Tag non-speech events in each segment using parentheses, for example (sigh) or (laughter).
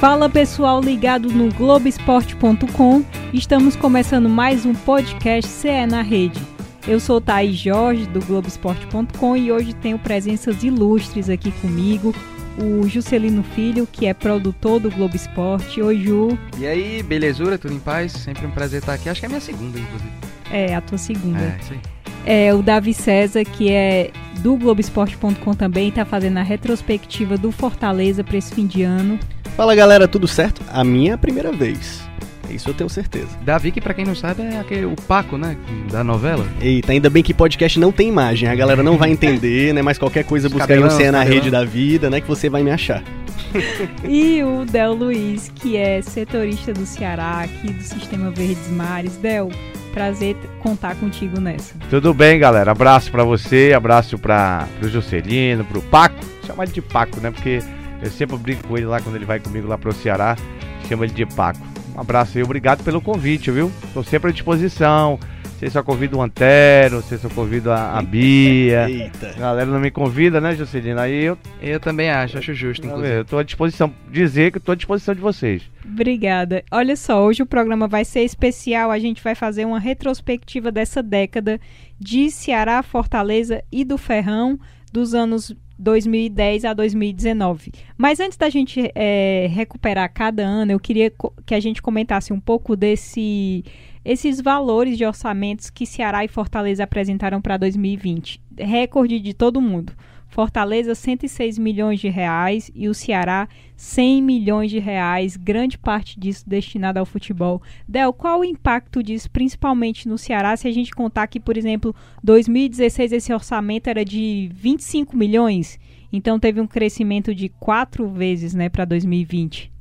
Fala pessoal ligado no Globoesporte.com. Estamos começando mais um podcast CE na Rede. Eu sou Thaís Jorge do Globoesporte.com e hoje tenho presenças ilustres aqui comigo. O Juscelino Filho, que é produtor do Globo Esporte. Oi, Ju. E aí, belezura? Tudo em paz? Sempre um prazer estar aqui. Acho que é a minha segunda, inclusive. É, a tua segunda. É, isso aí. É, o Davi César, que é do Globoesporte.com também, está fazendo a retrospectiva do Fortaleza para esse fim de ano. Fala galera, tudo certo? A minha é a primeira vez. Isso eu tenho certeza. Davi, que pra quem não sabe, é aquele, o Paco, né? Da novela. Eita, ainda bem que podcast não tem imagem, a galera não vai entender, né? Mas qualquer coisa busca aí cabelão, você na rede da vida, né? Que você vai me achar. (laughs) E o Del Luiz, que é setorista do Ceará, aqui do Sistema Verdes Mares. Del, prazer contar contigo nessa. Tudo bem, galera? Abraço pra você, abraço pra, pro Juscelino, pro Paco. Chama ele de Paco, né? Porque eu sempre brinco com ele lá quando ele vai comigo lá pro Ceará. Chamo ele de Paco. Um abraço aí, obrigado pelo convite, viu? Tô sempre à disposição. Sei se eu convido o Antero, sei se eu convido a, a Bia. (laughs) Eita. A galera não me convida, né, Juscelino? Aí eu, Eu também acho, acho justo, inclusive. eu tô à disposição. Dizer que tô à disposição de vocês. Obrigada. Olha só, hoje o programa vai ser especial. A gente vai fazer uma retrospectiva dessa década de Ceará, Fortaleza e do Ferrão dos anos 2010 a 2019. Mas antes da gente eh, recuperar cada ano, eu queria que a gente comentasse um pouco desse esses valores de orçamentos que Ceará e Fortaleza apresentaram para 2020. Recorde de todo mundo. Fortaleza 106 milhões de reais e o Ceará 100 milhões de reais, grande parte disso destinado ao futebol. Del, qual o impacto disso, principalmente no Ceará, se a gente contar que, por exemplo, 2016 esse orçamento era de 25 milhões, então teve um crescimento de quatro vezes, né, para 2020.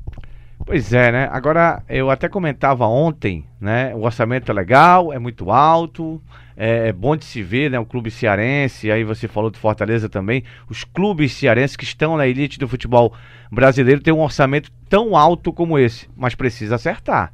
Pois é, né? Agora, eu até comentava ontem, né? O orçamento é legal, é muito alto, é, é bom de se ver, né? O clube cearense, aí você falou do Fortaleza também. Os clubes cearenses que estão na elite do futebol brasileiro têm um orçamento tão alto como esse, mas precisa acertar.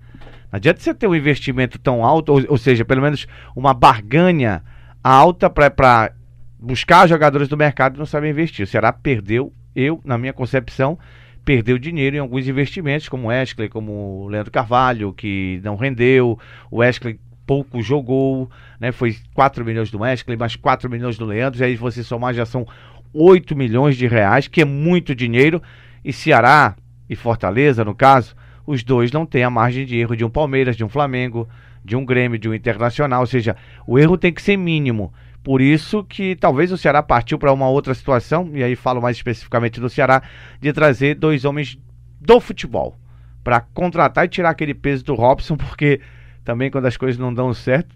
Não adianta você ter um investimento tão alto, ou, ou seja, pelo menos uma barganha alta para buscar jogadores do mercado e não saber investir. O Ceará perdeu, eu, na minha concepção, perdeu dinheiro em alguns investimentos, como o Wesley, como o Leandro Carvalho, que não rendeu, o Wesley pouco jogou, né? Foi 4 milhões do Wesley, mais 4 milhões do Leandro, e aí você somar já são 8 milhões de reais, que é muito dinheiro, e Ceará e Fortaleza, no caso, os dois não têm a margem de erro de um Palmeiras, de um Flamengo, de um Grêmio, de um Internacional, ou seja, o erro tem que ser mínimo. Por isso que talvez o Ceará partiu para uma outra situação, e aí falo mais especificamente do Ceará, de trazer dois homens do futebol para contratar e tirar aquele peso do Robson, porque também quando as coisas não dão certo,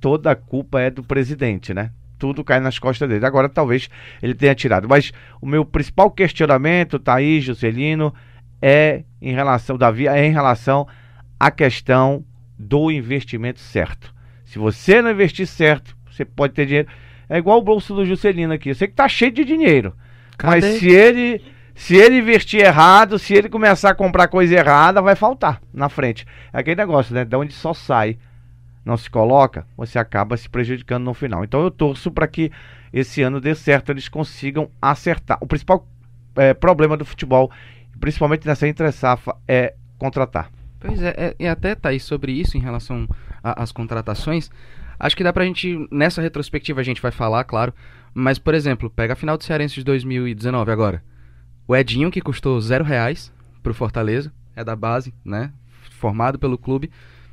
toda a culpa é do presidente, né? Tudo cai nas costas dele. Agora talvez ele tenha tirado. Mas o meu principal questionamento, Thaís, Juscelino, é em relação, Davi, é em relação à questão do investimento certo. Se você não investir certo, você pode ter dinheiro. É igual o bolso do Juscelino aqui. Eu sei que tá cheio de dinheiro. Cadê? Mas se ele se ele investir errado, se ele começar a comprar coisa errada, vai faltar na frente. É aquele negócio, né? Da onde só sai, não se coloca, você acaba se prejudicando no final. Então eu torço para que esse ano dê certo, eles consigam acertar. O principal eh, problema do futebol, principalmente nessa entre-safa, é contratar. Pois é, é, e até, Thaís, sobre isso em relação às contratações, acho que dá pra gente, nessa retrospectiva a gente vai falar, claro, mas, por exemplo, pega a final do Cearense de 2019 agora. O Edinho, que custou zero reais pro Fortaleza, é da base, né, formado pelo clube,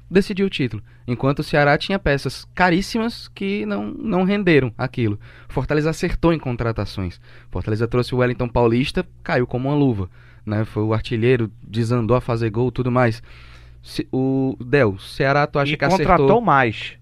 decidiu o título. Enquanto o Ceará tinha peças caríssimas que não, não renderam aquilo. Fortaleza acertou em contratações. Fortaleza trouxe o Wellington Paulista, caiu como uma luva. Né? Foi o artilheiro, desandou a fazer gol tudo mais. Se- o Del, Ceará, tu acha e que contratou acertou? mais.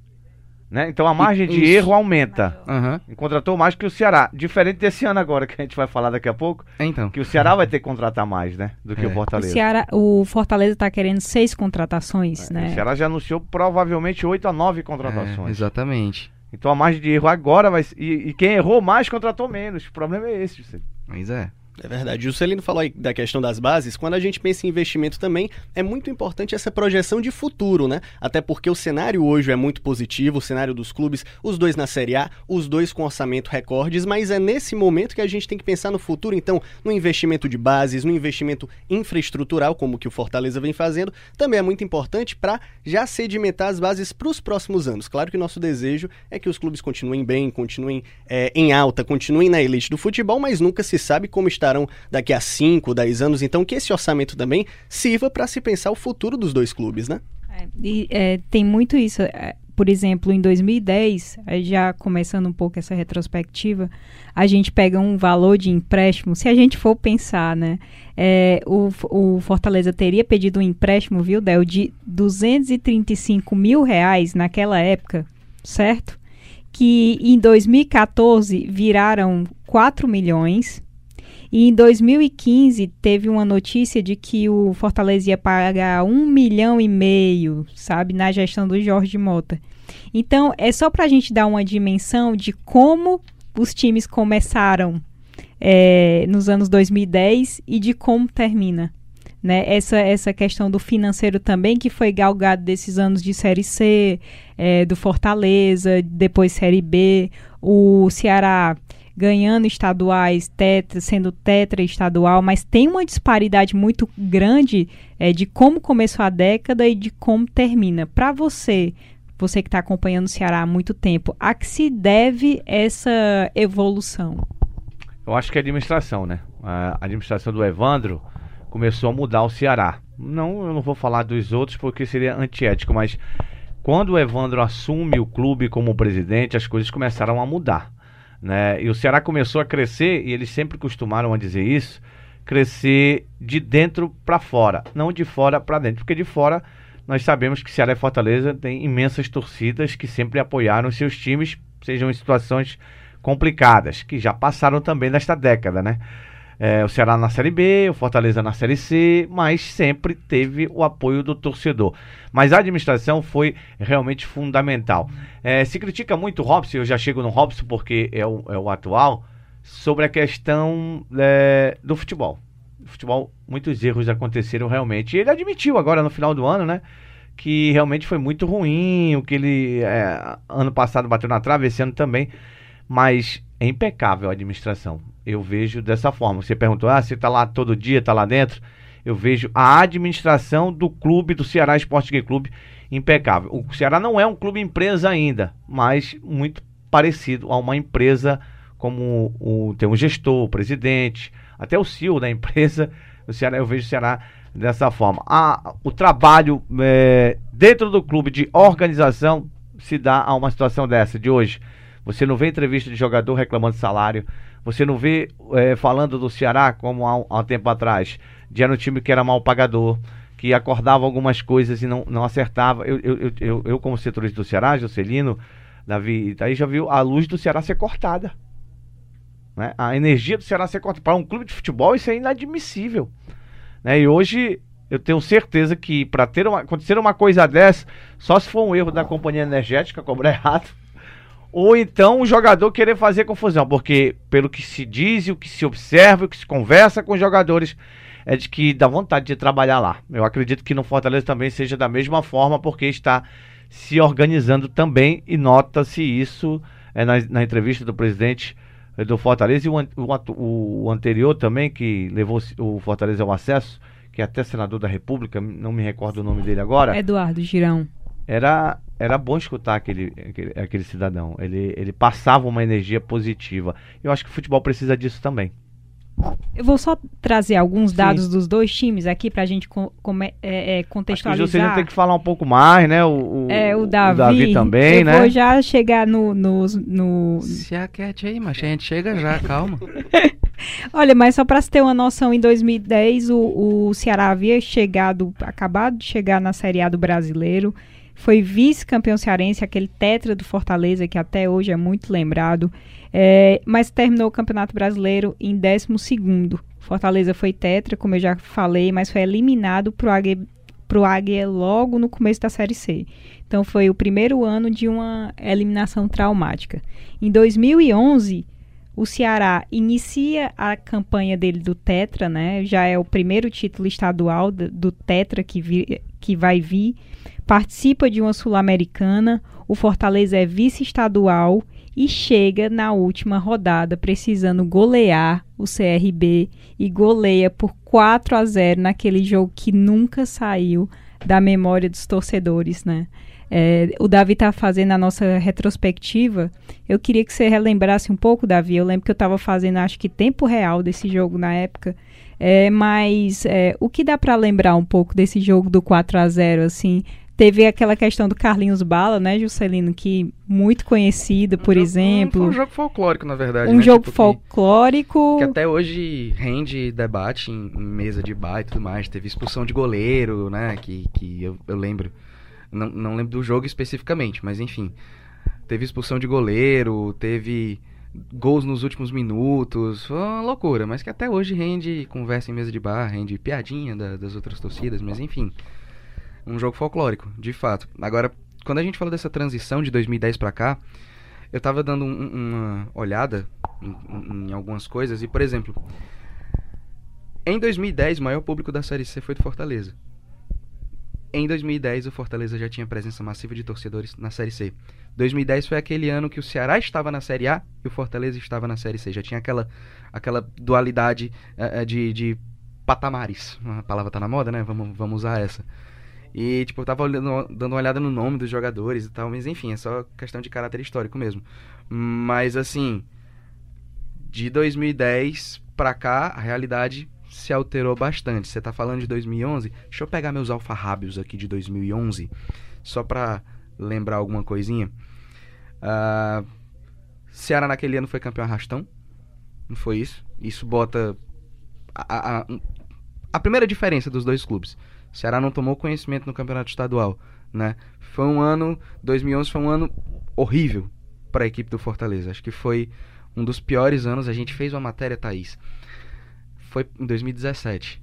Né? Então a margem de isso. erro aumenta. E contratou mais que o Ceará. Diferente desse ano agora, que a gente vai falar daqui a pouco, então. que o Ceará vai ter que contratar mais, né? Do que É. o O, Fortaleza. Ceará, o Fortaleza está querendo seis contratações, O né? Ceará já anunciou provavelmente 8 a 9 É, contratações. exatamente. então a margem de erro agora vai. E, e quem errou mais contratou menos. O problema é esse. Você. Pois é. É verdade. O Celino falou aí da questão das bases. Quando a gente pensa em investimento também, é muito importante essa projeção de futuro, né? Até porque o cenário hoje é muito positivo, o cenário dos clubes, os dois na Série A, os dois com orçamento recordes, mas é nesse momento que a gente tem que pensar no futuro, então, no investimento de bases, no investimento infraestrutural, como que o Fortaleza vem fazendo, também é muito importante para já sedimentar as bases para os próximos anos. Claro que o nosso desejo é que os clubes continuem bem, continuem é, em alta, continuem na elite do futebol, mas nunca se sabe como estarão daqui a 5, 10 anos. Então, que esse orçamento também sirva para se pensar o futuro dos dois clubes, né? É, e é, tem muito isso. É, por exemplo, em 2010, já começando um pouco essa retrospectiva, a gente pega um valor de empréstimo. Se a gente for pensar, né? É, o, o Fortaleza teria pedido um empréstimo, viu, Del, de 235 mil reais naquela época, certo? Que em 2014 viraram 4 milhões e em 2015 teve uma notícia de que o Fortaleza ia pagar um milhão e meio, sabe, na gestão do Jorge Mota. Então é só para a gente dar uma dimensão de como os times começaram é, nos anos 2010 e de como termina. Né? Essa, essa questão do financeiro também, que foi galgado desses anos de Série C, é, do Fortaleza, depois Série B, o Ceará ganhando estaduais, tetra, sendo tetra estadual, mas tem uma disparidade muito grande é, de como começou a década e de como termina. Para você, você que está acompanhando o Ceará há muito tempo, a que se deve essa evolução? Eu acho que é a administração, né? A administração do Evandro começou a mudar o Ceará. Não, eu não vou falar dos outros porque seria antiético, mas quando o Evandro assume o clube como presidente, as coisas começaram a mudar. Né? E o Ceará começou a crescer, e eles sempre costumaram a dizer isso, crescer de dentro para fora, não de fora para dentro, porque de fora nós sabemos que Ceará e Fortaleza têm imensas torcidas que sempre apoiaram seus times, sejam em situações complicadas, que já passaram também nesta década, né? É, o Ceará na Série B, o Fortaleza na Série C, mas sempre teve o apoio do torcedor. Mas a administração foi realmente fundamental. É, se critica muito o Robson, eu já chego no Robson porque é o, é o atual, sobre a questão é, do futebol. Futebol, muitos erros aconteceram realmente. Ele admitiu agora no final do ano, né? Que realmente foi muito ruim, o que ele é, ano passado bateu na trave, esse ano também. Mas é impecável a administração. Eu vejo dessa forma. Você perguntou, ah, você está lá todo dia, está lá dentro? Eu vejo a administração do clube, do Ceará Esporte Clube, impecável. O Ceará não é um clube empresa ainda, mas muito parecido a uma empresa como o, tem um gestor, o presidente, até o CEO da empresa. O Ceará, eu vejo o Ceará dessa forma. Ah, o trabalho é, dentro do clube de organização se dá a uma situação dessa de hoje. Você não vê entrevista de jogador reclamando de salário. Você não vê é, falando do Ceará como há um, há um tempo atrás. De era um time que era mal pagador, que acordava algumas coisas e não, não acertava. Eu, eu, eu, eu, como setorista do Ceará, Jocelino, Davi, aí já viu a luz do Ceará ser cortada. Né? A energia do Ceará ser cortada. Para um clube de futebol, isso é inadmissível. Né? E hoje eu tenho certeza que para ter uma, acontecer uma coisa dessa, só se for um erro da companhia energética, cobrar errado, ou então o jogador querer fazer confusão, porque pelo que se diz, o que se observa, o que se conversa com os jogadores, é de que dá vontade de trabalhar lá. Eu acredito que no Fortaleza também seja da mesma forma, porque está se organizando também e nota-se isso é, na, na, entrevista do presidente é, do Fortaleza e o, o, o, anterior também, que levou o Fortaleza ao acesso, que é até senador da República, não me recordo o nome dele agora. Eduardo Girão. Era era bom escutar aquele, aquele, aquele cidadão. Ele, ele passava uma energia positiva. Eu acho que o futebol precisa disso também. Eu vou só trazer alguns dados Sim. dos dois times aqui para a gente com, com, é, é, contextualizar. Acho que você tem que falar um pouco mais, né? O, o, é, o Davi, o Davi também, eu né? vou já chegar no... no, no... Se aquete aí, mas a gente chega já, calma. (laughs) Olha, mas só para você ter uma noção, em 2010 o, o Ceará havia chegado, acabado de chegar na Série A do Brasileiro foi vice-campeão cearense, aquele tetra do Fortaleza, que até hoje é muito lembrado, é, mas terminou o Campeonato Brasileiro em 12 Fortaleza foi tetra, como eu já falei, mas foi eliminado para o Águia, pro Águia logo no começo da Série C. Então foi o primeiro ano de uma eliminação traumática. Em 2011, o Ceará inicia a campanha dele do Tetra, né? Já é o primeiro título estadual do, do Tetra que, vi, que vai vir. Participa de uma Sul-Americana. O Fortaleza é vice-estadual e chega na última rodada precisando golear o CRB e goleia por 4 a 0 naquele jogo que nunca saiu da memória dos torcedores, né? É, o Davi está fazendo a nossa retrospectiva. Eu queria que você relembrasse um pouco, Davi. Eu lembro que eu estava fazendo, acho que tempo real desse jogo na época. É, mas é, o que dá para lembrar um pouco desse jogo do 4 a 0 assim? Teve aquela questão do Carlinhos Bala, né, Juscelino, que muito conhecido, por um exemplo. Foi um jogo folclórico, na verdade. Um né? jogo tipo, folclórico. Que, que, até hoje rende debate em, em, mesa de bar e tudo mais. Teve expulsão de goleiro, né? Que, que eu, eu lembro. Não, não lembro do jogo especificamente, mas enfim. Teve expulsão de goleiro, teve gols nos últimos minutos. Foi uma loucura, mas que até hoje rende conversa em mesa de bar, rende piadinha da, das outras torcidas, mas enfim. Um jogo folclórico, de fato. Agora, quando a gente fala dessa transição de 2010 para cá, eu tava dando um, uma olhada em, em, algumas coisas e, por exemplo, em 2010 o maior público da Série C foi do Fortaleza. Em 2010 o Fortaleza já tinha presença massiva de torcedores na Série C. 2010 foi aquele ano que o Ceará estava na Série A e o Fortaleza estava na Série C. Já tinha aquela, aquela dualidade uh, de, de patamares. A palavra tá na moda, né? Vamos, vamos usar essa. E, tipo, eu tava olhando, dando uma olhada no nome dos jogadores e tal, mas enfim, é só questão de caráter histórico mesmo. Mas, assim, de 2010 pra cá, a realidade se alterou bastante. Você tá falando de 2011? Deixa eu pegar meus alfarrábios aqui de 2011, só pra lembrar alguma coisinha. Uh, Ceará naquele ano foi campeão arrastão, não foi isso? Isso bota a, a, a primeira diferença dos dois clubes. O Ceará não tomou conhecimento no campeonato estadual, né? Foi um ano, 2011 foi um ano horrível para a equipe do Fortaleza. Acho que foi um dos piores anos. A gente fez uma matéria, Thaís. Foi em 2017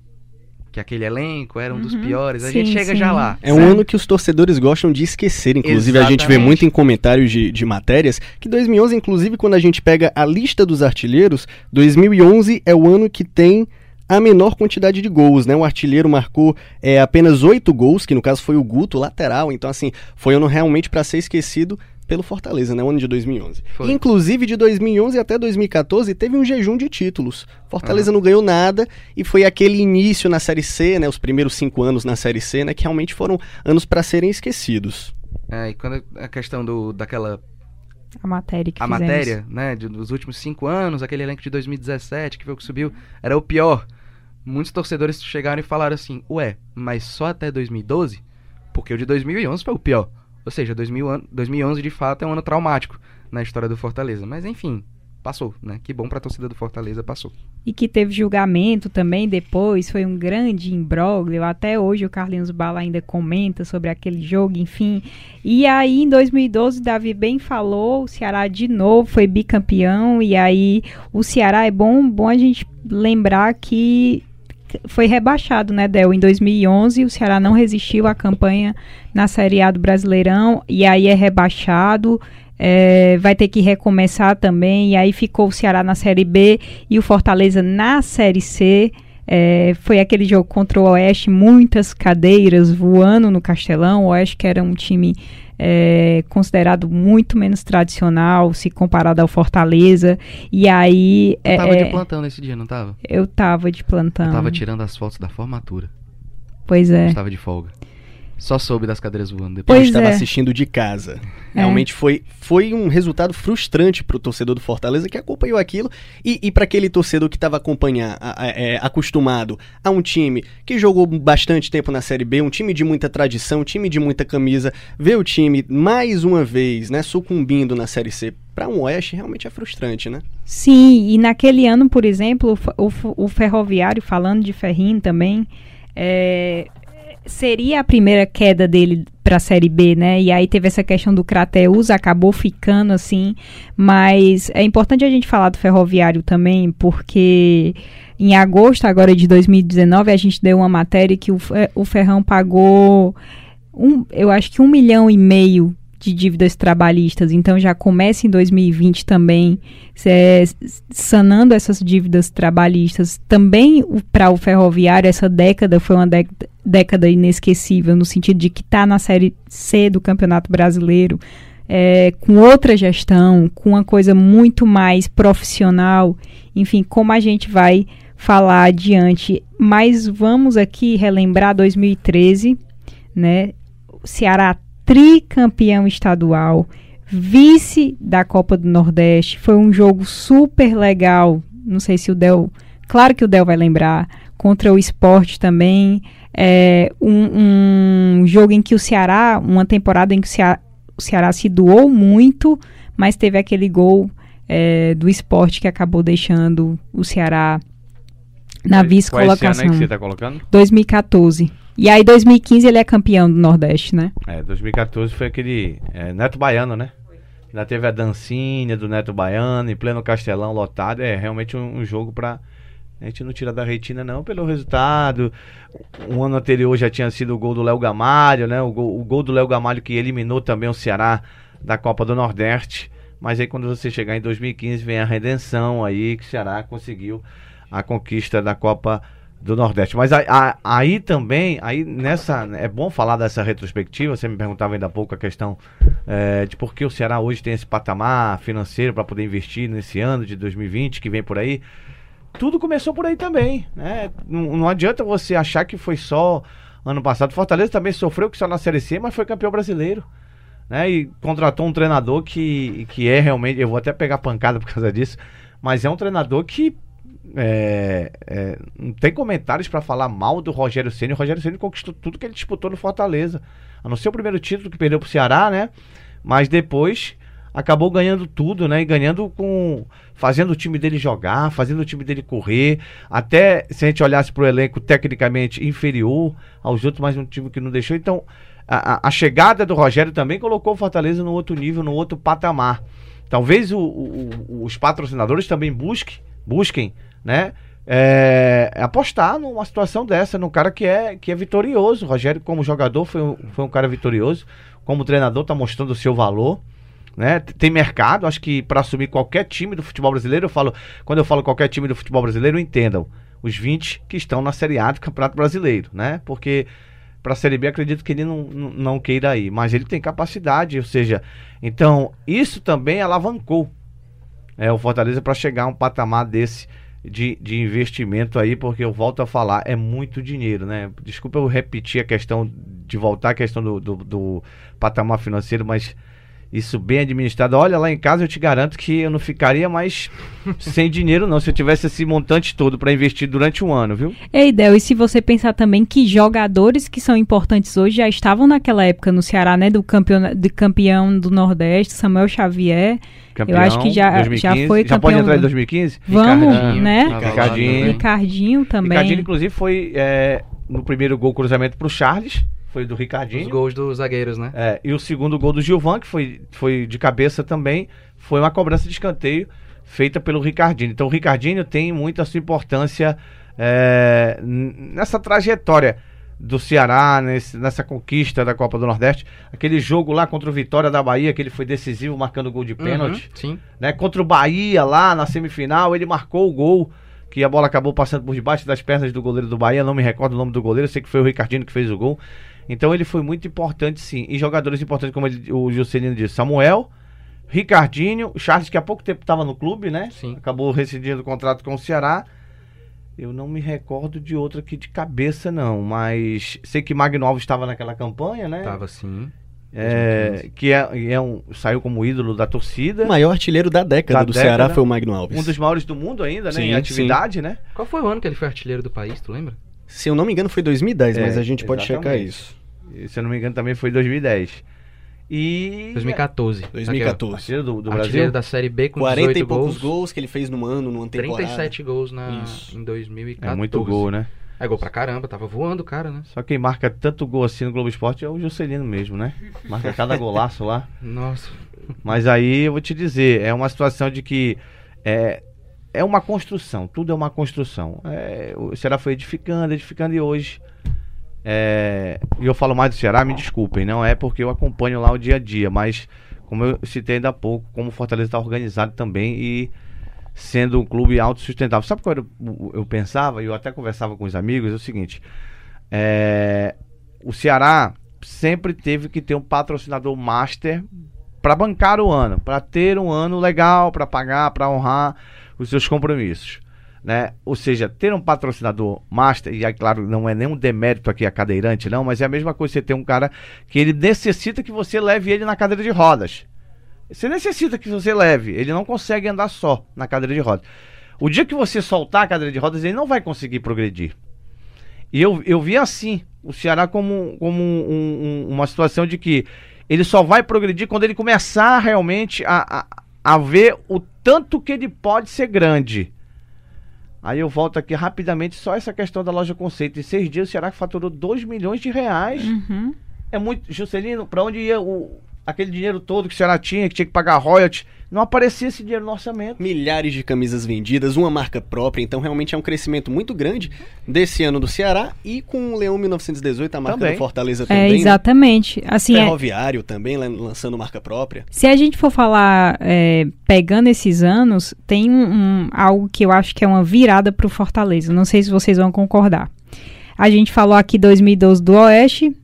que aquele elenco era um dos uhum. piores. A sim, gente chega sim. já lá. É um ano que os torcedores gostam de esquecer. Inclusive, Exatamente. a gente vê muito em comentários de, de matérias que 2011, inclusive, quando a gente pega a lista dos artilheiros, 2011 é o ano que tem a menor quantidade de gols, né? O artilheiro marcou é, apenas oito gols, que no caso foi o Guto, lateral. Então, assim, foi ano realmente para ser esquecido pelo Fortaleza, né? O ano de 2011. Foi. Inclusive, de 2011 até 2014, teve um jejum de títulos. Fortaleza não ganhou nada e foi aquele início na Série C, né? Os primeiros cinco anos na Série C, né? Que realmente foram anos para serem esquecidos. É, e quando a questão do, daquela a matéria que A fizemos. matéria, né, de, dos últimos cinco anos, aquele elenco de 2017 que foi o que subiu, era o pior muitos torcedores chegaram e falaram assim: Ué, mas só até 2012? Porque o de 2011 foi o pior. Ou seja, 2011 de fato é um ano traumático na história do Fortaleza. Mas enfim, passou, né? Que bom para torcida do Fortaleza, passou. E que teve julgamento também depois, foi um grande imbróglio. Até hoje o Carlinhos Bala ainda comenta sobre aquele jogo, enfim. E aí em 2012, Davi bem falou, o Ceará de novo foi bicampeão. E aí o Ceará é bom, bom a gente lembrar que foi rebaixado, né, Del? Em 2011, o Ceará não resistiu à campanha na Série A do Brasileirão e aí é rebaixado. É, vai ter que recomeçar também. E aí ficou o Ceará na Série B e o Fortaleza na Série C. É, foi aquele jogo contra o Oeste, muitas cadeiras voando no Castelão. O Oeste que era um time é, considerado muito menos tradicional se comparado ao Fortaleza. E aí. Eu tava é, de plantão nesse dia, não tava? Eu tava de plantão. Eu tava tirando as fotos da formatura. Pois é. Eu estava de folga. Só soube das cadeiras voando depois. Pois estava é. assistindo de casa. É. Realmente foi, foi um resultado frustrante para o torcedor do Fortaleza que acompanhou aquilo e, e para aquele torcedor que estava acompanhar, é, acostumado a um time que jogou bastante tempo na Série B, um time de muita tradição, um time de muita camisa, ver o time mais uma vez, né, sucumbindo na Série C para um Oeste realmente é frustrante, né? Sim, e naquele ano, por exemplo, o, o, o Ferroviário, falando de Ferrinho também, é, seria a primeira queda dele para a Série B, né? E aí teve essa questão do Crateus, acabou ficando assim, mas é importante a gente falar do Ferroviário também, porque em agosto agora de 2019 a gente deu uma matéria que o, o Ferrão pagou um, eu acho que um milhão e meio de dívidas trabalhistas, então já começa em 2020 também é, sanando essas dívidas trabalhistas. Também para o ferroviário, essa década foi uma década, inesquecível, no sentido de que está na Série C do Campeonato Brasileiro, é, com outra gestão, com uma coisa muito mais profissional, enfim, como a gente vai falar adiante. Mas vamos aqui relembrar 2013, né? Ceará tricampeão estadual, vice da Copa do Nordeste. Foi um jogo super legal. Não sei se o Del. Claro que o Del vai lembrar. Contra o esporte também. É um, um jogo em que o Ceará, uma temporada em que o Ceará, o Ceará se doou muito, mas teve aquele gol é, do esporte que acabou deixando o Ceará na vice-colocação. Qual é esse ano que você tá colocando? 2014. E aí, 2015, ele é campeão do Nordeste, né? É, 2014 foi aquele é, Neto Baiano, né? Ainda teve a dancinha do Neto Baiano, em pleno Castelão lotado. É realmente um, um jogo pra. A gente não tira da retina, não, pelo resultado. Um ano anterior já tinha sido o gol do Léo Gamalho, né? O gol, o gol do Léo Gamalho que eliminou também o Ceará da Copa do Nordeste. Mas aí quando você chegar em 2015, vem a redenção aí que o Ceará conseguiu a conquista da Copa do Nordeste. Mas a, a, aí também, aí nessa. É bom falar dessa retrospectiva. Você me perguntava ainda há pouco a questão é, de por que o Ceará hoje tem esse patamar financeiro para poder investir nesse ano de 2020 que vem por aí. Tudo começou por aí também. Né? Não, não adianta você achar que foi só ano passado. Fortaleza também sofreu que só na Série C, mas foi campeão brasileiro. Né? E contratou um treinador que, que é realmente. Eu vou até pegar pancada por causa disso. Mas é um treinador que é, é, não tem comentários para falar mal do Rogério Ceni. O Rogério Ceni conquistou tudo que ele disputou no Fortaleza. A não ser o primeiro título que perdeu pro Ceará, né? Mas depois acabou ganhando tudo, né? E ganhando com. fazendo o time dele jogar, fazendo o time dele correr. Até se a gente olhasse pro elenco tecnicamente inferior aos outros, mas um time que não deixou. Então, a, a chegada do Rogério também colocou o Fortaleza no outro nível, no outro patamar. Talvez o, o, os patrocinadores também busquem, busquem né? É, apostar numa situação dessa, num cara que é, que é vitorioso. O Rogério, como jogador, foi um, foi um cara vitorioso. Como treinador, está mostrando o seu valor. Né? Tem mercado, acho que para assumir qualquer time do futebol brasileiro, eu falo, quando eu falo qualquer time do futebol brasileiro, entendam os 20 que estão na Série A do Campeonato Brasileiro, né? Porque para a Série B acredito que ele não, não, queira ir, mas ele tem capacidade, ou seja, então isso também alavancou é, o Fortaleza para chegar a um patamar desse de, de investimento aí, porque eu volto a falar, é muito dinheiro, né? Desculpa eu repetir a questão, de voltar à questão do, do, do patamar financeiro, mas isso bem administrado. Olha, lá em casa eu te garanto que eu não ficaria mais (laughs) sem dinheiro, não, se eu tivesse esse montante todo para investir durante um ano, viu? Ei, Del, e se você pensar também que jogadores que são importantes hoje já estavam naquela época no Ceará, né? Do campeão, de campeão do Nordeste, Samuel Xavier. Campeão, eu acho que já, 2015. já foi campeão. Já pode entrar em 2015? Vamos, Ricardinho, né? Ricardinho. Ricardinho também. Ricardinho, inclusive, foi é, no primeiro gol cruzamento pro Charles foi do Ricardinho. Os gols dos zagueiros, né? É, e o segundo gol do Gilvan, que foi, foi de cabeça também, foi uma cobrança de escanteio feita pelo Ricardinho. Então o Ricardinho tem muita sua importância é, nessa trajetória do Ceará, nesse, nessa conquista da Copa do Nordeste. Aquele jogo lá contra o Vitória da Bahia, que ele foi decisivo marcando gol de uhum, pênalti. Uhum, sim. Né? Contra o Bahia lá na semifinal, ele marcou o gol que a bola acabou passando por debaixo das pernas do goleiro do Bahia, não me recordo o nome do goleiro, sei que foi o Ricardinho que fez o gol. Então ele foi muito importante sim. E jogadores importantes, como ele, o Juscelino disse, Samuel, Ricardinho, o Charles, que há pouco tempo estava no clube, né? Sim. Acabou rescindindo o contrato com o Ceará. Eu não me recordo de outro aqui de cabeça, não. Mas sei que Magno Alves estava naquela campanha, né? Estava sim. É, que é, é, um, saiu como ídolo da torcida. O maior artilheiro da década da do década, Ceará foi o Magno Alves. Um dos maiores do mundo ainda, sim, né? Em atividade, sim. né? Qual foi o ano que ele foi artilheiro do país, tu lembra? Se eu não me engano, foi 2010, é, mas a gente pode checar isso. E, se eu não me engano, também foi 2010. E. 2014. 2014. Artilheiro do, do Artilheiro da Série B com 40 18 e poucos gols. gols que ele fez no ano, numa temporada. 37 gols na, em 2014. É muito gol, né? É gol pra caramba, tava voando o cara, né? Só quem marca tanto gol assim no Globo Esporte é o Juscelino mesmo, né? Marca cada (laughs) golaço lá. Nossa. Mas aí eu vou te dizer, é uma situação de que é, é uma construção, tudo é uma construção. É, o Ceará foi edificando, edificando e hoje É, e eu falo mais do Ceará, me desculpem, não é porque eu acompanho lá o dia a dia, mas como eu citei ainda há pouco, como o Fortaleza está organizado também e sendo um clube autossustentável. Sabe qual eu, eu pensava, e eu até conversava com os amigos, é o seguinte: é, o Ceará sempre teve que ter um patrocinador master para bancar o ano, para ter um ano legal, para pagar, para honrar os seus compromissos. Né? Ou seja, ter um patrocinador master, e aí, claro, não é nenhum demérito aqui a cadeirante, não, mas é a mesma coisa você ter um cara que ele necessita que você leve ele na cadeira de rodas. Você necessita que você leve. Ele não consegue andar só na cadeira de rodas. O dia que você soltar a cadeira de rodas, ele não vai conseguir progredir. E eu, eu vi assim o Ceará como, como um, um, uma situação de que ele só vai progredir quando ele começar realmente a, a ver o tanto que ele pode ser grande. Aí eu volto aqui rapidamente, só essa questão da loja conceito. Em seis dias o Ceará faturou 2 milhões de reais. Uhum. É muito. Juscelino, para onde ia o, aquele dinheiro todo que o Ceará tinha, que tinha que pagar royalties, não aparecia esse dinheiro no orçamento. Milhares de camisas vendidas, uma marca própria, então realmente é um crescimento muito grande desse ano do Ceará e com o Leão 1918, a marca Também. do Fortaleza É, também. né? exatamente. Assim, é, Ferroviário também, lan- lançando marca própria. se a gente for falar, é, pegando esses anos, tem um, um- algo que eu acho que é uma virada pro Fortaleza. Não sei se vocês vão concordar. A gente falou aqui 2012 do Oeste,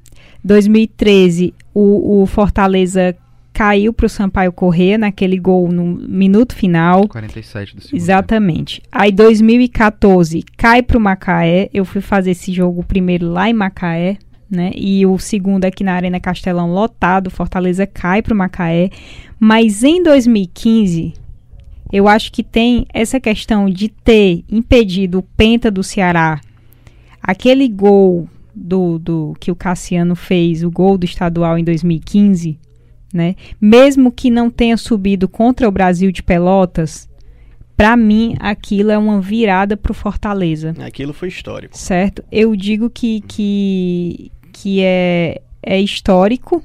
2013 o, o Fortaleza caiu pro Sampaio Corrêa naquele gol no minuto final. 47 do segundo Exatamente. Aí 2014 cai pro Macaé. Eu fui fazer esse jogo primeiro lá em Macaé, né? E o segundo aqui na Arena Castelão lotado, Fortaleza cai pro Macaé. Mas em 2015, eu acho que tem essa questão de ter impedido o penta do Ceará. Aquele gol do, do que o Cassiano fez, o gol do estadual em 2015, né? Mesmo que não tenha subido contra o Brasil de Pelotas, Pra mim, aquilo é uma virada pro Fortaleza, Aquilo foi histórico. certo? Eu digo que, que, que é, é histórico.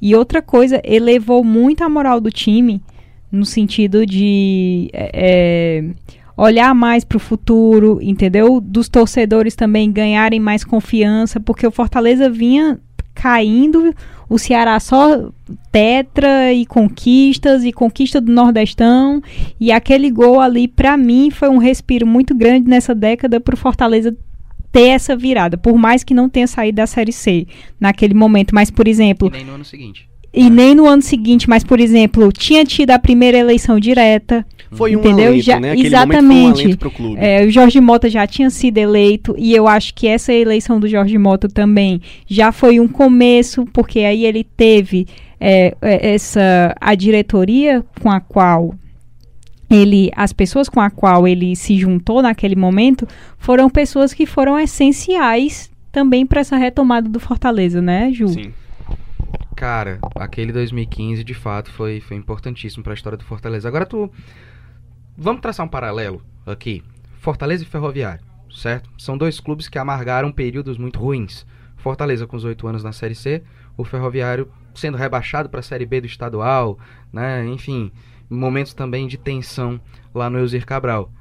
E outra coisa, elevou muito a moral do time no sentido de é, é, olhar mais pro futuro, entendeu? Dos torcedores também ganharem mais confiança, porque o Fortaleza vinha caindo, o Ceará só tetra e conquistas e conquista do Nordestão e aquele gol ali pra mim foi um respiro muito grande nessa década pro Fortaleza ter essa virada, por mais que não tenha saído da Série C naquele momento, mas por exemplo, E nem no ano seguinte. e nem no ano seguinte, mas por exemplo, tinha tido a primeira eleição direta, Foi um Entendeu? alento, Já- né? Aquele exatamente. momento foi um é, o Jorge Mota já tinha sido eleito e eu acho que essa eleição do Jorge Mota também já foi um começo, porque aí ele teve é, é, essa a diretoria com a qual ele, as pessoas com a qual ele se juntou naquele momento foram pessoas que foram essenciais também para essa retomada do Fortaleza, né, Ju? Sim. Cara, aquele 2015 de fato foi, foi importantíssimo pra história do Fortaleza. Agora tu. Vamos traçar um paralelo aqui. Fortaleza e Ferroviário, certo? São dois clubes que amargaram períodos muito ruins. Fortaleza com os oito anos na Série C, o Ferroviário sendo rebaixado para a Série B do estadual, né? Enfim, momentos também de tensão lá no Eusir Cabral.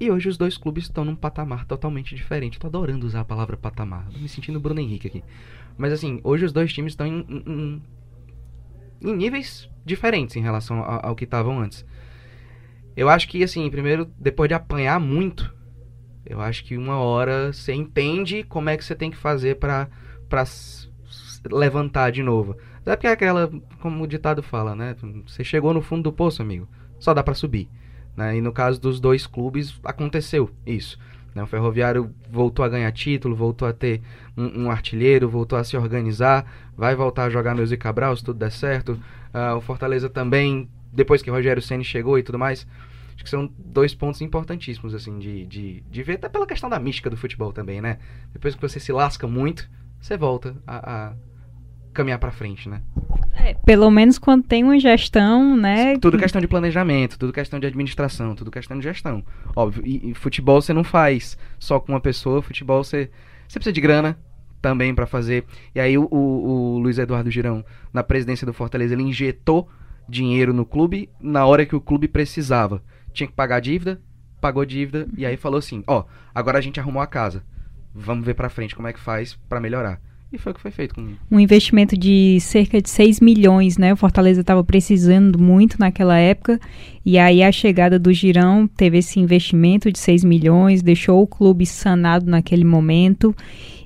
E hoje os dois clubes estão num patamar totalmente diferente. Tô adorando usar a palavra patamar. Tô me sentindo Bruno Henrique aqui. Mas assim, hoje os dois times estão em- em- em níveis diferentes em relação ao, ao que estavam antes. Eu acho que, assim, primeiro, depois de apanhar muito, eu acho que uma hora você entende como é que você tem que fazer s- levantar de novo. Até porque é aquela, como o ditado fala, né? Você chegou no fundo do poço, amigo. Só dá pra subir. Né? E no caso dos dois clubes, aconteceu isso. né? O Ferroviário voltou a ganhar título, voltou a ter um, um artilheiro, voltou a se organizar, vai voltar a jogar Eusio Cabral se tudo der certo. Ah, o Fortaleza também, depois que o Rogério Ceni chegou e tudo mais. Acho que são dois pontos importantíssimos, assim, de, de, de ver, até pela questão da mística do futebol também, né? Depois que você se lasca muito, você volta a, a caminhar pra frente, né? Pelo menos quando tem uma gestão, né? Tudo questão de planejamento, tudo questão de administração, tudo questão de gestão. Óbvio, e, e futebol você não faz só com uma pessoa, futebol você, você precisa de grana também pra fazer. E aí o, o- o Luiz Eduardo Girão, na presidência do Fortaleza, ele injetou dinheiro no clube na hora que o clube precisava. Tinha que pagar dívida, pagou dívida, e aí falou assim, ó, agora a gente arrumou a casa. vamos ver pra frente como é que faz pra melhorar. E foi o que foi feito com um investimento de cerca de 6 milhões, né? O Fortaleza estava precisando muito naquela época. E aí a chegada do Girão teve esse investimento de 6 milhões, deixou o clube sanado naquele momento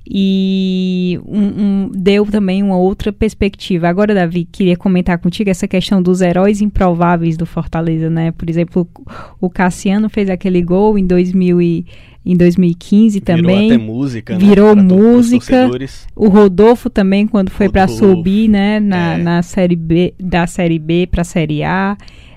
e um, um, deu também uma outra perspectiva. Agora, Davi, queria comentar contigo essa questão dos heróis improváveis do Fortaleza, né? Por exemplo, o Cassiano fez aquele gol em 2000 e em 2015 também. Virou até música, né? Virou música. O Rodolfo também, quando foi para subir, né? Na, é. na série B, da Série B para a Série A.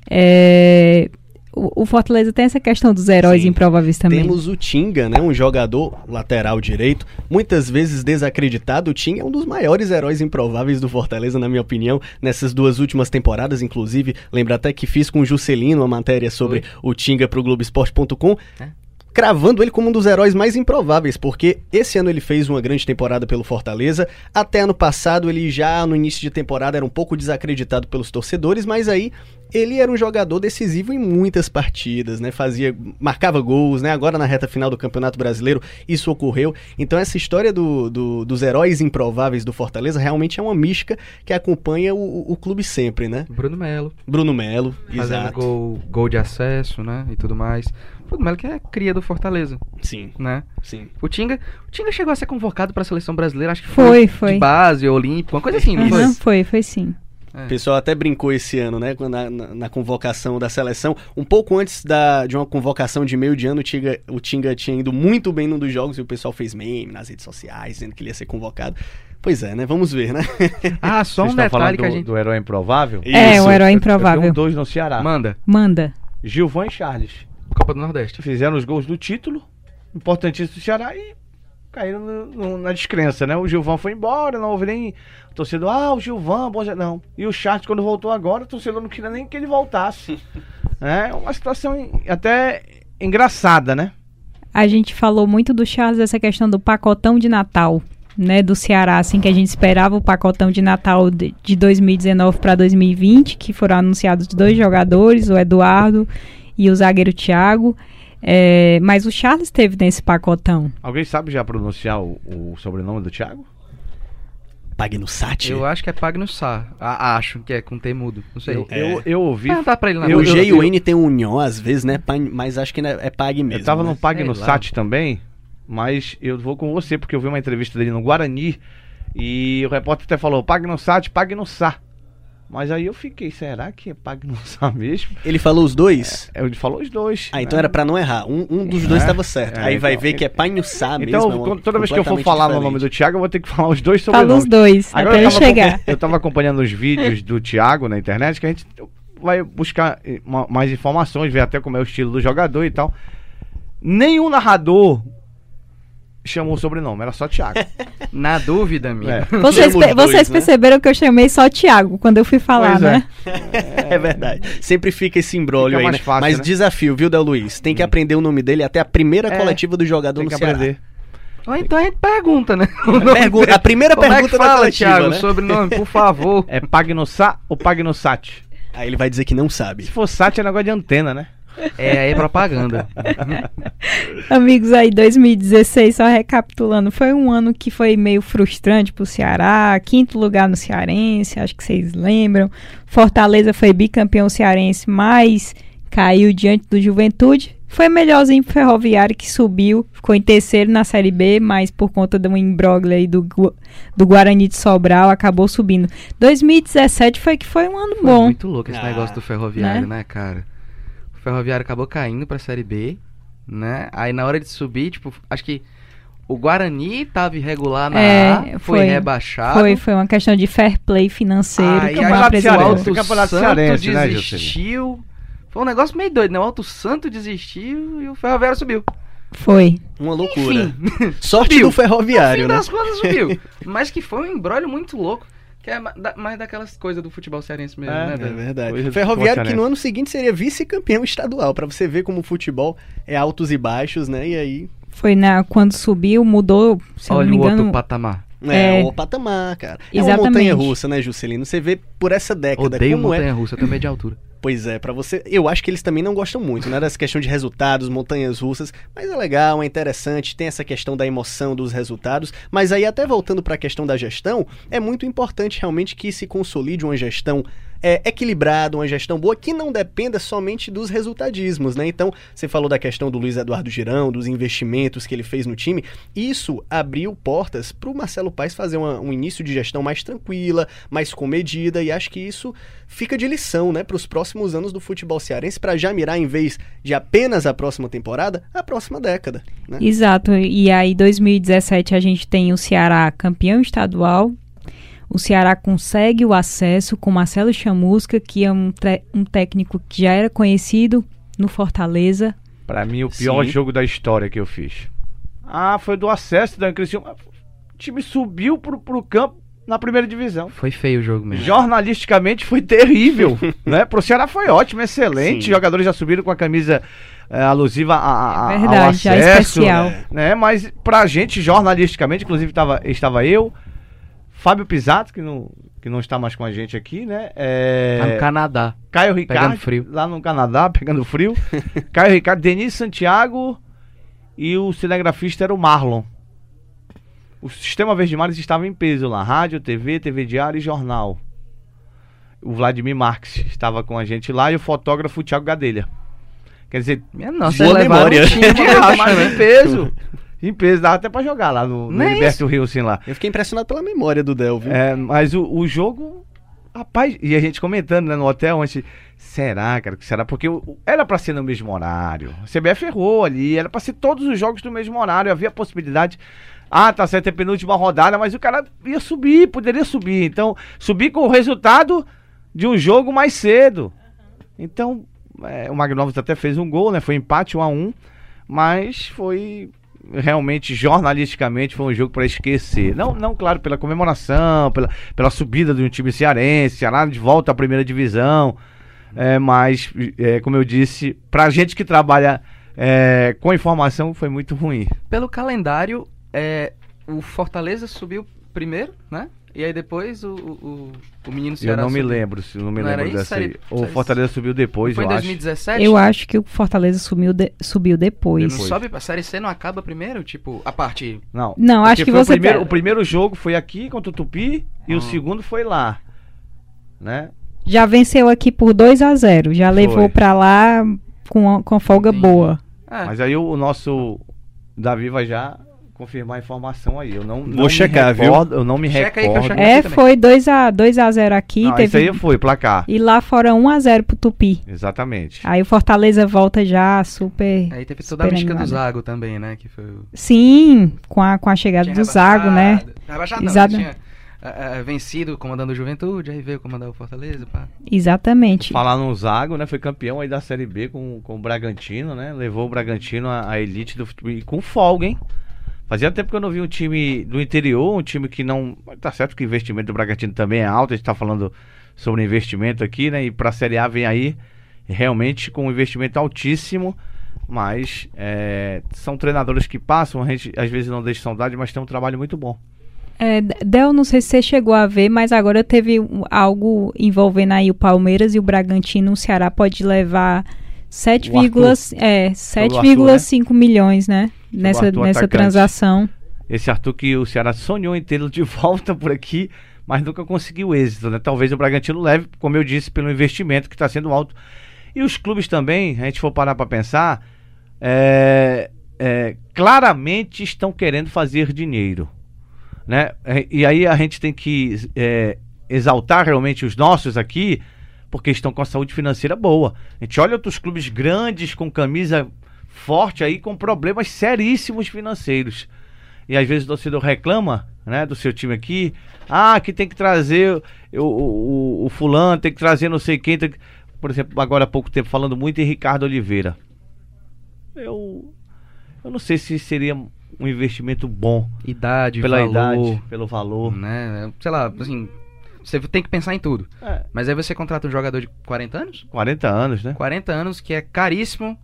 É, o, Fortaleza tem essa questão dos heróis Sim. improváveis também. Temos o Tinga, né? Um jogador lateral direito, muitas vezes desacreditado. O Tinga é um dos maiores heróis improváveis do Fortaleza, na minha opinião, nessas duas últimas temporadas, inclusive. Lembra até que fiz com o Juscelino uma matéria sobre Oi. o Tinga pro Globoesporte.com. É? cravando ele como um dos heróis mais improváveis, porque esse ano ele fez uma grande temporada pelo Fortaleza, até ano passado ele já no início de temporada era um pouco desacreditado pelos torcedores, mas aí ele era um jogador decisivo em muitas partidas, né? Fazia, marcava gols, né? Agora na reta final do Campeonato Brasileiro isso ocorreu. Então essa história do, do, dos heróis improváveis do Fortaleza realmente é uma mística que acompanha o, o clube sempre, né? Bruno Melo. Bruno Melo, Fazendo exato. Gol, gol de acesso, né? E tudo mais. Bruno Melo que é cria do Fortaleza. Sim. Né? Sim. O Tinga, o Tinga chegou a ser convocado para a seleção brasileira, acho que foi, foi, foi. de base, olímpico, uma coisa assim, não uhum, foi? Foi, foi sim. É. O pessoal até brincou esse ano, né? Na, na, na, convocação da seleção. Um pouco antes da, de uma convocação de meio de ano, o Tinga, o Tinga tinha ido muito bem num dos jogos e o pessoal fez meme nas redes sociais, dizendo que ele ia ser convocado. Pois é, né? Vamos ver, né? (laughs) Ah, só um detalhe que a gente... do herói improvável? É, o herói improvável. Eu dois no Ceará. Manda. Manda. Gilvan e Charles. Copa do Nordeste. Fizeram os gols do título, importantíssimo do Ceará, e caíram no, no, na descrença, né? O Gilvan foi embora, não houve nem o torcedor, ah, o Gilvan, bom, não. E o Charles, quando voltou agora, o torcedor não queria nem que ele voltasse. (laughs) é uma situação até engraçada, né? A gente falou muito do Charles, essa questão do pacotão de Natal, né, do Ceará, assim, que a gente esperava o pacotão de Natal de, de 2019 para 2020, que foram anunciados dois jogadores, o Eduardo e o zagueiro Thiago. É, mas o Charles esteve nesse pacotão. Alguém sabe já pronunciar o, o sobrenome do Thiago? Pagnussat? Eu acho que é Pagnussá. Ah, acho que é com T mudo. Não sei. Eu, é. eu, eu ouvi. Perguntar pra ele na eu, O G e o N tem um nhó às vezes, né? Mas acho que é Pag mesmo. Eu tava né? no Pagnussat também, mas eu vou com você, porque eu vi uma entrevista dele no Guarani. E o repórter até falou: Pagnussat, Pagnussá. Mas aí eu fiquei, será que é Pagnussá (laughs) mesmo? Ele falou os dois? É, ele falou os dois. Ah, então né? era pra não errar. Um, um dos dois estava é, certo. É, aí então, vai ver que é Pagnussá então, mesmo. Então, toda vez que eu for falar diferente. no nome do Thiago, eu vou ter que falar os dois sobre Fala os dois, Agora até eu chegar. Eu tava acompanhando os vídeos do Thiago na internet, que a gente vai buscar eh, mais informações, ver até como é o estilo do jogador e tal. Nenhum narrador chamou o sobrenome, era só Thiago. (laughs) Na dúvida, minha. É. Vocês, pe dois, vocês né? perceberam que eu chamei só Thiago quando eu fui falar, pois né? É. (laughs) é. verdade. Sempre fica esse embrólio aí, né? Fácil, Mas né? desafio, viu, Del Luiz? Tem que hum. aprender o nome dele até a primeira é, coletiva do jogador tem no que Ceará. aprender. Ou então a gente pergunta, né? (laughs) Pergunta, a primeira Como pergunta é que fala, da coletiva, Thiago, né? sobrenome, por favor. É Pagnossá ou Pagnossat? Aí ele vai dizer que não sabe. Se for Sat é negócio de antena, né? É, aí é propaganda. (laughs) Amigos, aí 2016, só recapitulando, foi um ano que foi meio frustrante pro Ceará, quinto lugar no Cearense, acho que vocês lembram. Fortaleza foi bicampeão cearense, mas caiu diante do Juventude. Foi melhorzinho pro Ferroviário que subiu, ficou em terceiro na Série B, mas por conta de um imbróglio aí do, do Guarani de Sobral, acabou subindo. 2017 foi que foi um ano foi bom. muito louco esse ah, negócio do Ferroviário, né, né cara? Ferroviário acabou caindo pra Série B, né? Aí na hora de subir, tipo, acho que o Guarani tava irregular na é, A, foi, foi, rebaixado. Foi, foi uma questão de fair play financeiro. Aí, aí o Alto Santo né, desistiu. Né, foi um negócio meio doido, né? O Alto Santo desistiu e o Ferroviário subiu. Foi. Uma loucura. Enfim, Sorte subiu. do Ferroviário, no fim né? das contas subiu. (laughs) Mas que foi um embrólio muito louco. Que é mais daquelas coisas do futebol cearense mesmo, é, né? É verdade. Ferroviário que no ano seguinte seria vice-campeão estadual, para você ver como o futebol é altos e baixos, né? E aí... Foi na, quando subiu, mudou, se Olha não me engano... o outro patamar. É, é, o patamar, cara. É Exatamente. uma montanha russa, né, Juscelino? Você vê por essa década Odeio como montanha é... russa, também de altura. Pois é, pra você. Eu acho que eles também não gostam muito, né? Dessa questão de resultados, montanhas russas. Mas é legal, é interessante, tem essa questão da emoção dos resultados. Mas aí, até voltando pra questão da gestão, é muito importante realmente que se consolide uma gestão é, equilibrada, uma gestão boa, que não dependa somente dos resultadismos, né? Então, você falou da questão do Luiz Eduardo Girão, dos investimentos que ele fez no time. Isso abriu portas para o Marcelo Paes fazer uma, um início de gestão mais tranquila, mais comedida, e acho que isso fica de lição, né, para os próximos anos do futebol cearense, para já mirar, em vez de apenas a próxima temporada, a próxima década. Né? Exato, e aí 2017 a gente tem o Ceará campeão estadual, o Ceará consegue o acesso com Marcelo Chamusca, que é um, um técnico que já era conhecido no Fortaleza. Para mim, o pior Sim. jogo da história que eu fiz. Ah, foi do acesso da Criciúma. O time subiu pro, pro campo na primeira divisão. Foi feio o jogo mesmo. Jornalisticamente foi terrível, (laughs) né? Pro Ceará foi ótimo, excelente. Sim. Jogadores já subiram com a camisa é, alusiva a, a, Verdade, ao acesso, já especial. né? Mas pra gente jornalisticamente, inclusive tava, estava eu, Fábio Pisato, que não, que não está mais com a gente aqui, né? É... Tá no Canadá. Caio Ricardo. Lá no Canadá, (laughs) pegando frio. (laughs) Caio Ricardo, Denis Santiago e o cinegrafista era o Marlon. O sistema Verde Mares estava em peso lá: rádio, TV, TV Diário e jornal. O Vladimir Marques estava com a gente lá e o fotógrafo Thiago Gadelha. Quer dizer, Minha nossa, boa memória. Um time de (laughs) racha, em peso. Em peso, dava até pra jogar lá no, no Universo Rio, assim, lá. Eu fiquei impressionado pela memória do Del, viu? É, mas o, o jogo, rapaz, e a gente comentando né, no hotel antes, será, cara, que será? Porque era pra ser no mesmo horário. A CBF errou ali, era pra ser todos os jogos no mesmo horário, havia possibilidade. Ah, tá certo, é penúltima rodada, mas o cara ia subir, poderia subir. Então, subir com o resultado de um jogo mais cedo. Então, é, o Magnovos até fez um gol, né? Foi empate 1 a 1 mas foi realmente, jornalisticamente, foi um jogo para esquecer. Não, não, claro, pela comemoração, pela, pela subida de um time cearense, Ceará de volta à primeira divisão. É, mas, é, como eu disse, pra gente que trabalha é, com informação, foi muito ruim. Pelo calendário, é, o Fortaleza subiu primeiro, né? E aí depois o, o, o menino Ceará Eu não subiu. me lembro, se não me não lembro dessa aí. O Fortaleza subiu depois, foi eu em 2017? Acho. Eu acho que o Fortaleza subiu, de, subiu depois. Não sobe, a Série C não acaba primeiro? Tipo, a parte... Não, não acho que você... O primeiro, tá... o primeiro jogo foi aqui contra o Tupi e o ah. segundo foi lá, né? Já venceu aqui por 2 a 0 já foi. levou pra lá com, com folga Entendi. boa. É. Mas aí o, o nosso Davi vai já confirmar a informação aí. Eu não, Vou não checar, recordo, viu? Eu não me Checa recordo. é, foi 2 a 2 a 0 aqui, não, teve Isso aí foi placar. E lá fora 1 a 0 pro Tupi. Exatamente. Aí o Fortaleza volta já super Aí teve toda a mística do Zago também, né, que foi Sim, com a com a chegada tinha do Zago, né? Rebaixado, Exato. tinha é, é, vencido comandando o Juventude, aí veio comandar o Fortaleza, pá. Exatamente. Falar no Zago, né? Foi campeão aí da Série B com, com o Bragantino, né? Levou o Bragantino à elite do futebol com folga, hein? Fazia tempo que eu não vi um time do interior, um time que não. Tá certo que o investimento do Bragantino também é alto, a gente tá falando sobre investimento aqui, né? E pra Série A vem aí realmente com um investimento altíssimo. Mas é, são treinadores que passam, a gente às vezes não deixa saudade, mas tem um trabalho muito bom. É, Del, não sei se você chegou a ver, mas agora teve algo envolvendo aí o Palmeiras e o Bragantino. O Ceará pode levar 7,5 é, né? milhões, né? nessa, nessa transação. Esse Arthur que o Ceará sonhou em tê-lo de (laughs) volta por aqui, mas nunca conseguiu êxito, né? Talvez o Bragantino leve, como eu disse, pelo investimento que está sendo alto. E os clubes também, a gente for parar para pensar, é, é, claramente estão querendo fazer dinheiro. Né? E aí a gente tem que é, exaltar realmente os nossos aqui, porque estão com a saúde financeira boa. A gente olha outros clubes grandes com camisa forte aí com problemas seríssimos financeiros. E às vezes o torcedor reclama, né, do seu time aqui, ah, que tem que trazer o, o, o fulano, tem que trazer não sei quem, que... por exemplo, agora há pouco tempo falando muito em Ricardo Oliveira. Eu eu não sei se seria um investimento bom. Idade, pela valor, idade, pelo valor, né? Sei lá, assim, você tem que pensar em tudo. É. Mas aí você contrata um jogador de 40 anos? 40 anos, né? 40 anos que é caríssimo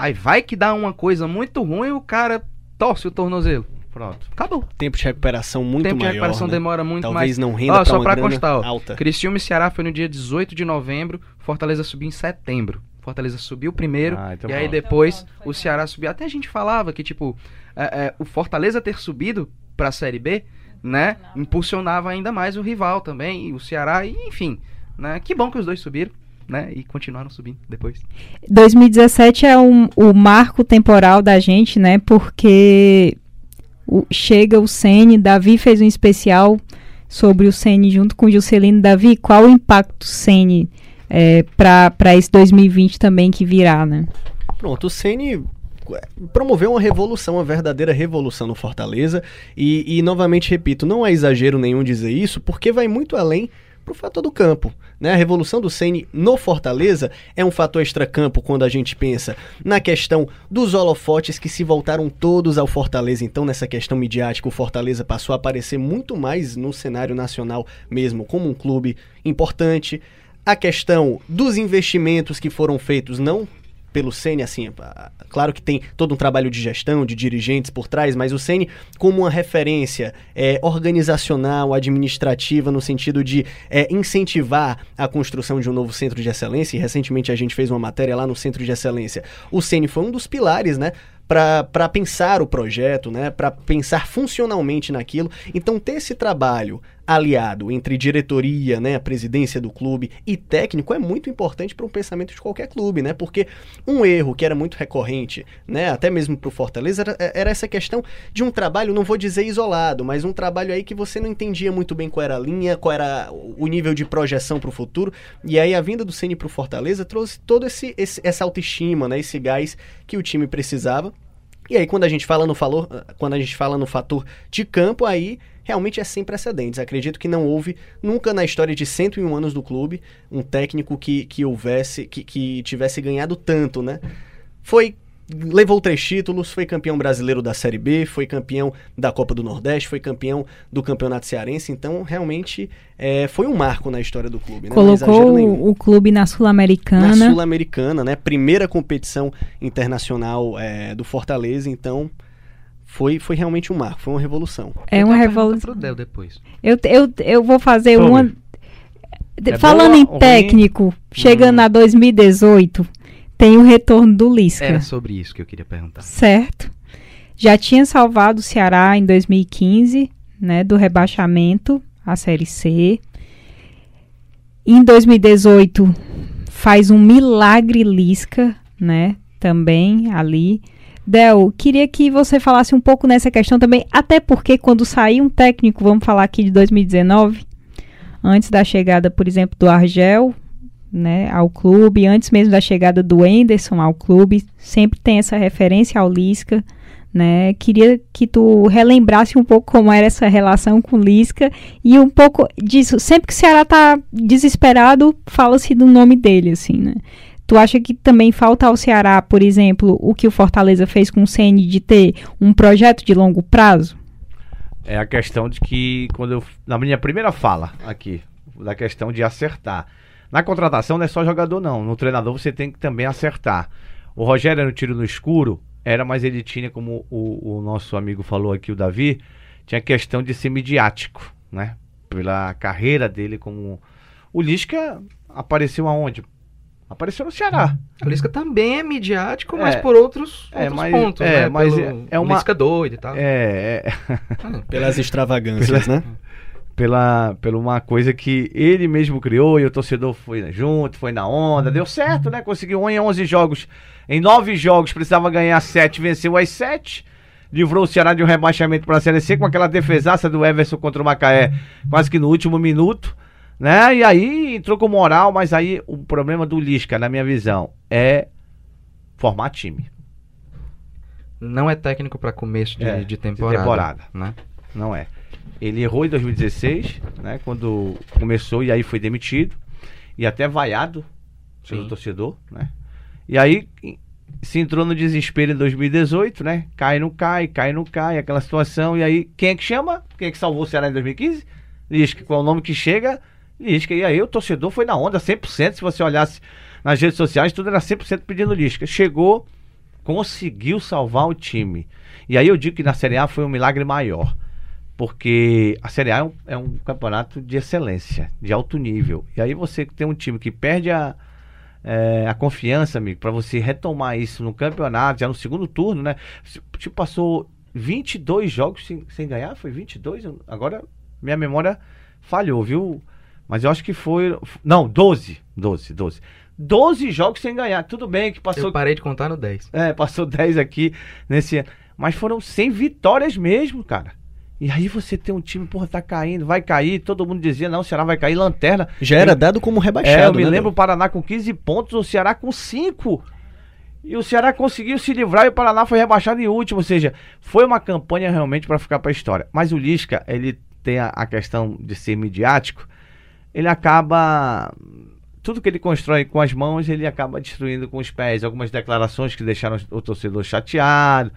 Aí vai que dá uma coisa muito ruim e o cara torce o tornozelo. Pronto. Acabou. Tempo de recuperação muito tempo maior. de recuperação né? demora muito Talvez mais. não renda Ó, pra só uma pra constar, ó, alta. Criciúma e Ceará foi no dia 18 de novembro, Fortaleza subiu em setembro. Fortaleza subiu primeiro, Ah, então e aí pronto. depois o Ceará subiu. Até a gente falava que, tipo, é, é, o Fortaleza ter subido pra Série B, né, impulsionava ainda mais o rival também, e o Ceará, e, enfim, né, que bom que os dois subiram, né, e continuaram subindo depois. 2017 é um, o marco temporal da gente, né? Porque o- chega o Sene, Davi fez um especial sobre o Sene junto com o Juscelino. Davi, qual o impacto Sene é, para esse 2020 também que virá, né? Pronto, o Ceni promoveu uma revolução, uma verdadeira revolução no Fortaleza. E, e, novamente repito, não é exagero nenhum dizer isso, porque vai muito além pro fator do campo. Né? A revolução do Ceni no Fortaleza é um fator extracampo quando a gente pensa na questão dos holofotes que se voltaram todos ao Fortaleza. Então, nessa questão midiática, o Fortaleza passou a aparecer muito mais no cenário nacional mesmo, como um clube importante. A questão dos investimentos que foram feitos, não pelo Ceni assim, claro que tem todo um trabalho de gestão, de dirigentes por trás, mas o Ceni como uma referência é, organizacional, administrativa, no sentido de é, incentivar a construção de um novo centro de excelência, e recentemente a gente fez uma matéria lá no centro de excelência. O Ceni foi um dos pilares, né? Para pensar o projeto, né, para pensar funcionalmente naquilo. Então, ter esse trabalho aliado entre diretoria, né, a presidência do clube e técnico é muito importante para o pensamento de qualquer clube, né? Porque um erro que era muito recorrente, né, até mesmo para o Fortaleza, era, era, essa questão de um trabalho, não vou dizer isolado, mas um trabalho aí que você não entendia muito bem qual era a linha, qual era o nível de projeção para o futuro. E aí a vinda do Ceni para o Fortaleza trouxe todo esse, esse, essa autoestima, né, esse gás que o time precisava. E aí, quando a gente fala no valor, quando a gente fala no fator de campo, aí realmente é sem precedentes. Acredito que não houve nunca na história de 101 anos do clube um técnico que, que houvesse, que, que tivesse ganhado tanto, né? Foi levou três títulos, foi campeão brasileiro da Série B, foi campeão da Copa do Nordeste, foi campeão do Campeonato Cearense, então realmente é, foi um marco na história do clube. Né? Colocou o, o clube na Sul-Americana. Na Sul-Americana, né? Primeira competição internacional é, do Fortaleza, então foi, foi realmente um marco, foi uma revolução. É uma revolução. depois. Eu, eu, eu vou fazer Sobre. uma. É Falando em técnico, ruim? chegando hum. a 2018, tem o retorno do Lisca. Era sobre isso que eu queria perguntar. Certo. Já tinha salvado o Ceará em 2015, né, do rebaixamento à Série C. Em 2018 faz um milagre Lisca, né, também ali. Del, queria que você falasse um pouco nessa questão também, até porque quando sair um técnico, vamos falar aqui de 2019, antes da chegada, por exemplo, do Argel, né, ao clube, antes mesmo da chegada do Enderson ao clube, sempre tem essa referência ao Lisca, né? Queria que tu relembrasse um pouco como era essa relação com o Lisca e um pouco disso. Sempre que o Ceará tá desesperado, fala-se do nome dele, assim, né? Tu acha que também falta ao Ceará, por exemplo, o que o Fortaleza fez com o CN de ter um projeto de longo prazo? É a questão de que, quando eu, na minha primeira fala aqui, da questão de acertar. Na contratação não é só jogador, não. No treinador você tem que também acertar. O Rogério era um tiro no escuro, era, mas ele tinha, como o, o nosso amigo falou aqui, o Davi, tinha questão de ser midiático, né? Pela carreira dele como. O Lisca apareceu aonde? Apareceu no Ceará. O Lisca também é midiático, é, mas por outros, é, outros mas, pontos, é, né? Mas Pelo, é uma... Lisca doido e tal. É, é... Pelas extravagâncias, Pela- né? pela, pela uma coisa que ele mesmo criou e o torcedor foi junto, foi na onda, deu certo, né? Conseguiu um em 11 jogos. Em 9 jogos precisava ganhar 7, venceu as 7. Livrou o Ceará de um rebaixamento para a Série C com aquela defesaça do Everson contra o Macaé, quase que no último minuto, né? E aí entrou com moral, mas aí o problema do Lisca, na minha visão, é formar time. Não é técnico para começo de, É, de de temporada. temporada. Né? Não é. Ele errou em 2016, né? Quando começou e aí foi demitido. E até vaiado pelo torcedor, né? E aí se entrou no desespero em 2018, né? Cai, não cai, cai, não cai, aquela situação. E aí, quem é que chama? Quem é que salvou o Ceará em 2015? Lisca. Qual é o nome que chega? Lisca. E aí o torcedor foi na onda 100%. Se você olhasse nas redes sociais, tudo era 100% pedindo Lisca. Chegou, conseguiu salvar o time. E aí eu digo que na Série A foi um milagre maior. Porque a Série A é um, é um campeonato de excelência, de alto nível. E aí você tem um time que perde a, é, a confiança, amigo, para você retomar isso no campeonato, já no segundo turno, né? Tipo, passou 22 jogos sem, sem ganhar, foi 22? Agora minha memória falhou, viu? Mas eu acho que foi. Não, 12. 12, 12. 12 jogos sem ganhar. Tudo bem que passou. Eu parei de contar no 10. É, passou (laughs) 10 aqui nesse ano. Mas foram 100 vitórias mesmo, cara. E aí você tem um time, porra, tá caindo, vai cair. Todo mundo dizia, não, o Ceará vai cair, lanterna. Já era dado como rebaixado. É, eu me né, lembro o Paraná com 15 pontos, o Ceará com 5. E o Ceará conseguiu se livrar e o Paraná foi rebaixado em último. Ou seja, foi uma campanha realmente para ficar para a história. Mas o Lisca, ele tem a, a questão de ser midiático. Ele acaba tudo que ele constrói com as mãos, ele acaba destruindo com os pés. Algumas declarações que deixaram o torcedor chateado.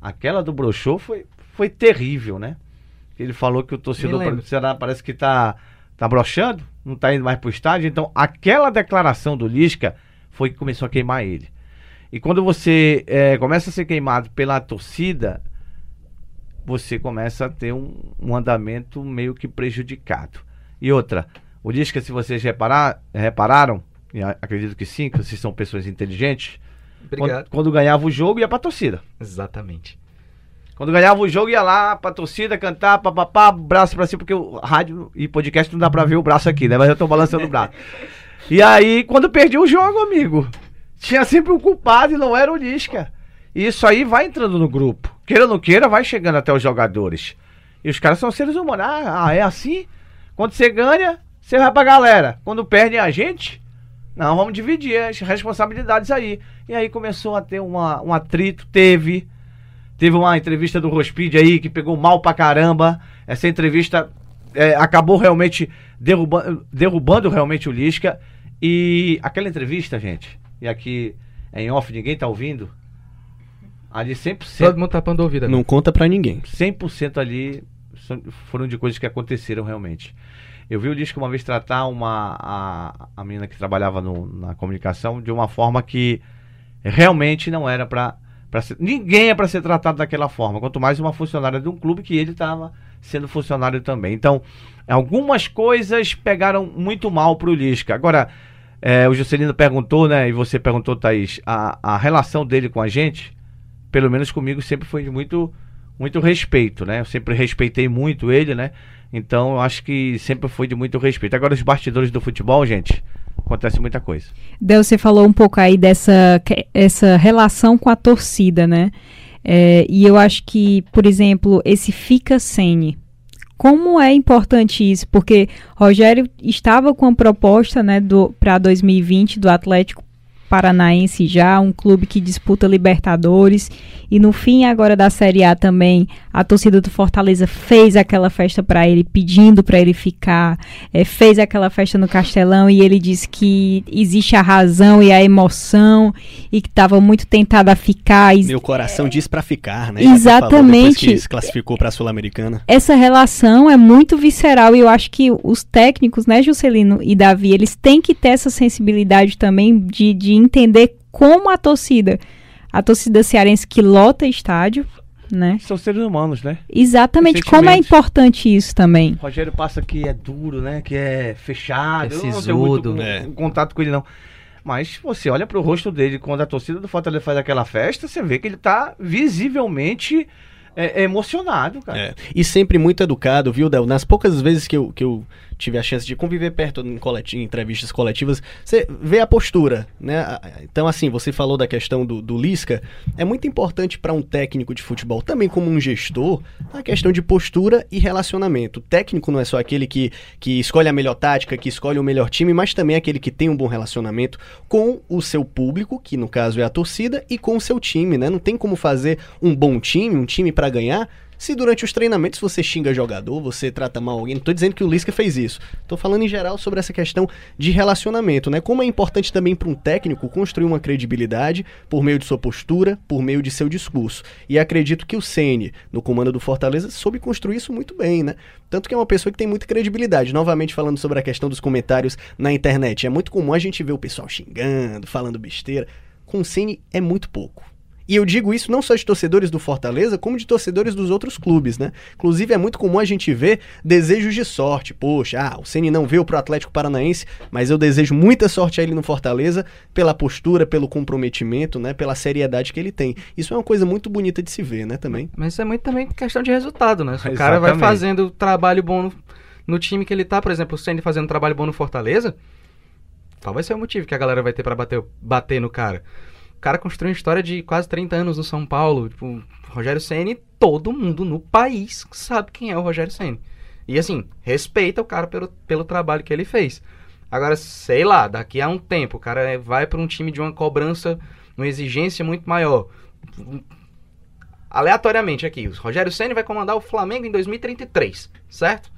Aquela do Brochô foi, foi terrível, né? Ele falou que o torcedor do Ceará parece que tá, tá brochando, não tá indo mais pro estádio. Então, aquela declaração do Lisca foi que começou a queimar ele. E quando você é, começa a ser queimado pela torcida, você começa a ter um, um andamento meio que prejudicado. E outra, o Lisca, se vocês reparar, repararam, e acredito que sim, que vocês são pessoas inteligentes. Quando, quando, ganhava o jogo, ia pra torcida. Exatamente. Quando ganhava o jogo, ia lá pra torcida, cantar, papapá, braço pra cima, porque o rádio e podcast não dá pra ver o braço aqui, né? Mas eu tô balançando o braço. (laughs) E aí, quando perdi o jogo, amigo, tinha sempre um culpado e não era o Lisca. E isso aí vai entrando no grupo. Queira ou não queira, vai chegando até os jogadores. E os caras são seres humanos. Ah, é assim? Quando você ganha, você vai pra galera. Quando perde a gente, não, vamos dividir as responsabilidades aí. E aí começou a ter uma, um atrito, teve. Teve uma entrevista do Rospid aí que pegou mal pra caramba. Essa entrevista é, acabou realmente derrubando, derrubando realmente o Lisca. E aquela entrevista, gente, e aqui é em off, ninguém tá ouvindo. Ali 100%. Todo mundo tapando o ouvido. Não conta pra ninguém. 100% ali foram de coisas que aconteceram realmente. Eu vi o disco uma vez tratar uma a, a menina que trabalhava no, na comunicação de uma forma que realmente não era para ninguém é para ser tratado daquela forma, quanto mais uma funcionária de um clube que ele estava sendo funcionário também. Então, algumas coisas pegaram muito mal pro Lisca. Agora, é, o Juscelino perguntou, né, e você perguntou, Thaís, a, a relação dele com a gente, pelo menos comigo, sempre foi muito, muito respeito, né? Eu sempre respeitei muito ele, né? Então eu acho que sempre foi de muito respeito. Agora, os bastidores do futebol, gente, acontece muita coisa. Del, você falou um pouco aí dessa essa relação com a torcida, né? É, e eu acho que, por exemplo, esse fica sene. Como é importante isso? Porque Rogério estava com a proposta né, para 2020 do Atlético Paranaense já, um clube que disputa Libertadores. E no fim agora da Série A também, a torcida do Fortaleza fez aquela festa para ele, pedindo para ele ficar. É, fez aquela festa no Castelão e ele disse que existe a razão e a emoção e que estava muito tentado a ficar. Meu coração é, diz para ficar, né? Exatamente. que se classificou para a Sul-Americana. Essa relação é muito visceral e eu acho que os técnicos, né, Juscelino e Davi, eles têm que ter essa sensibilidade também de, de entender como a torcida, a torcida cearense que lota estádio, né? São seres humanos, né? Exatamente, como é importante isso também. O Rogério passa que é duro, né? Que é fechado, é sisudo, né? contato com ele não. Mas você olha pro rosto dele quando a torcida do Fortaleza faz aquela festa, você vê que ele tá visivelmente é emocionado, cara. É. E sempre muito educado, viu, Del? Nas poucas vezes que eu, que eu tive a chance de conviver perto em, entrevistas coletivas, você vê a postura, né? Então, assim, você falou da questão do, do Lisca, é muito importante para um técnico de futebol, também como um gestor, a questão de postura e relacionamento. O técnico não é só aquele que, que escolhe a melhor tática, que escolhe o melhor time, mas também aquele que tem um bom relacionamento com o seu público, que no caso é a torcida, e com o seu time, né? Não tem como fazer um bom time, um time para ganhar, se durante os treinamentos você xinga jogador, você trata mal alguém, não tô dizendo que o Lisca fez isso. Tô falando em geral sobre essa questão de relacionamento, né? Como é importante também para um técnico construir uma credibilidade por meio de sua postura, por meio de seu discurso. E acredito que o Ceni, no comando do Fortaleza, soube construir isso muito bem, né? Tanto que é uma pessoa que tem muita credibilidade. Novamente falando sobre a questão dos comentários na internet, é muito comum a gente ver o pessoal xingando, falando besteira. Com o Ceni é muito pouco E eu digo isso não só de torcedores do Fortaleza, como de torcedores dos outros clubes, né? Inclusive é muito comum a gente ver desejos de sorte. Poxa, ah, o Ceni não veio pro Atlético Paranaense, mas eu desejo muita sorte a ele no Fortaleza pela postura, pelo comprometimento, né, pela seriedade que ele tem. Isso é uma coisa muito bonita de se ver, né, também. Mas isso é muito também questão de resultado, né? Se o cara vai fazendo trabalho bom no, no time que ele tá, por exemplo, o Ceni fazendo trabalho bom no Fortaleza, qual vai ser o motivo que a galera vai ter para bater, bater no cara? O cara construiu uma história de quase 30 anos no São Paulo. Tipo, Rogério Ceni, todo mundo no país sabe quem é o Rogério Ceni. E assim, respeita o cara pelo, pelo trabalho que ele fez. Agora, sei lá, daqui a um tempo, o cara vai para um time de uma cobrança, uma exigência muito maior. Aleatoriamente aqui, o Rogério Ceni vai comandar o Flamengo em 2033, certo?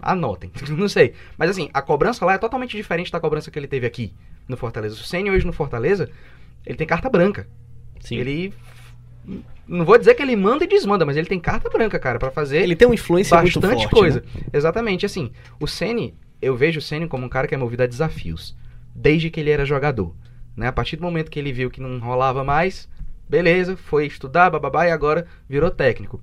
Anotem, (laughs) não sei. Mas assim, a cobrança lá é totalmente diferente da cobrança que ele teve aqui no Fortaleza. O Ceni hoje no Fortaleza, ele tem carta branca. Sim. Ele não vou dizer que ele manda e desmanda, mas ele tem carta branca, cara, para fazer. Ele tem uma influência bastante muito forte, coisa. Né? Exatamente, assim. O Ceni, eu vejo o Ceni como um cara que é movido a desafios, desde que ele era jogador, né? A partir do momento que ele viu que não rolava mais, beleza, foi estudar, bababá e agora virou técnico.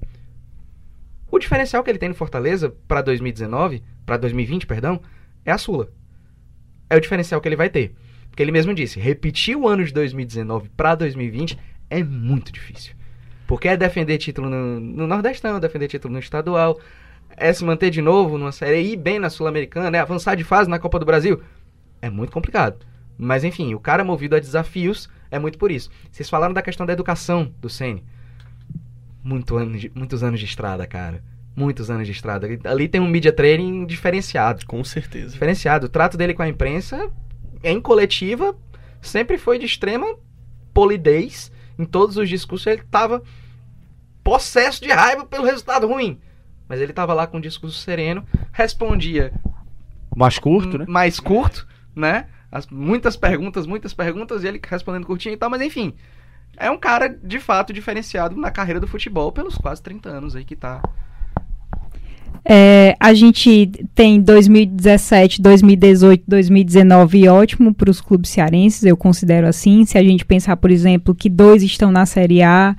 O diferencial que ele tem no Fortaleza para 2019, para 2020, perdão, é a Sula. É o diferencial que ele vai ter. Porque ele mesmo disse, repetir o ano de 2019 para 2020 é muito difícil. Porque é defender título no, no Nordestão, defender título no estadual, é se manter de novo numa série e ir bem na Sul-Americana, é avançar de fase na Copa do Brasil. É muito complicado. Mas enfim, o cara movido a desafios é muito por isso. Vocês falaram da questão da educação do Sene. Muito ano de, muitos anos de estrada, cara. Muitos anos de estrada. Ali tem um media training diferenciado. Com certeza. Diferenciado. O trato dele com a imprensa em coletiva, sempre foi de extrema polidez. Em todos os discursos ele estava possesso de raiva pelo resultado ruim. Mas ele estava lá com um discurso sereno, respondia. Mais curto, né? Mais curto, né? As, muitas perguntas, muitas perguntas, e ele respondendo curtinho e tal, mas enfim. É um cara, de fato, diferenciado na carreira do futebol pelos quase 30 anos aí que está é, a gente tem 2017, 2018, 2019 ótimo para os clubes cearenses, eu considero assim. Se a gente pensar, por exemplo, que dois estão na Série A,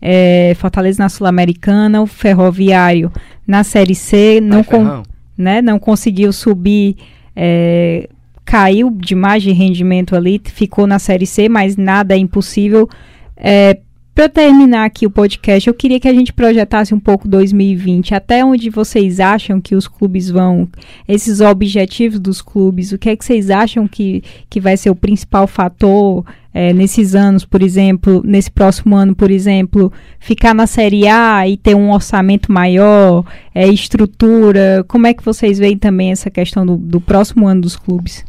é, Fortaleza na Sul-Americana, o Ferroviário na Série C, não, com, né, não conseguiu subir, é, caiu demais de rendimento ali, ficou na Série C, mas nada é impossível. É, para terminar aqui o podcast, eu queria que a gente projetasse um pouco 2020, até onde vocês acham que os clubes vão, esses objetivos dos clubes, o que é que vocês acham que, que vai ser o principal fator é, nesses anos, por exemplo, nesse próximo ano, por exemplo, ficar na Série A e ter um orçamento maior, é, estrutura, como é que vocês veem também essa questão do, do próximo ano dos clubes?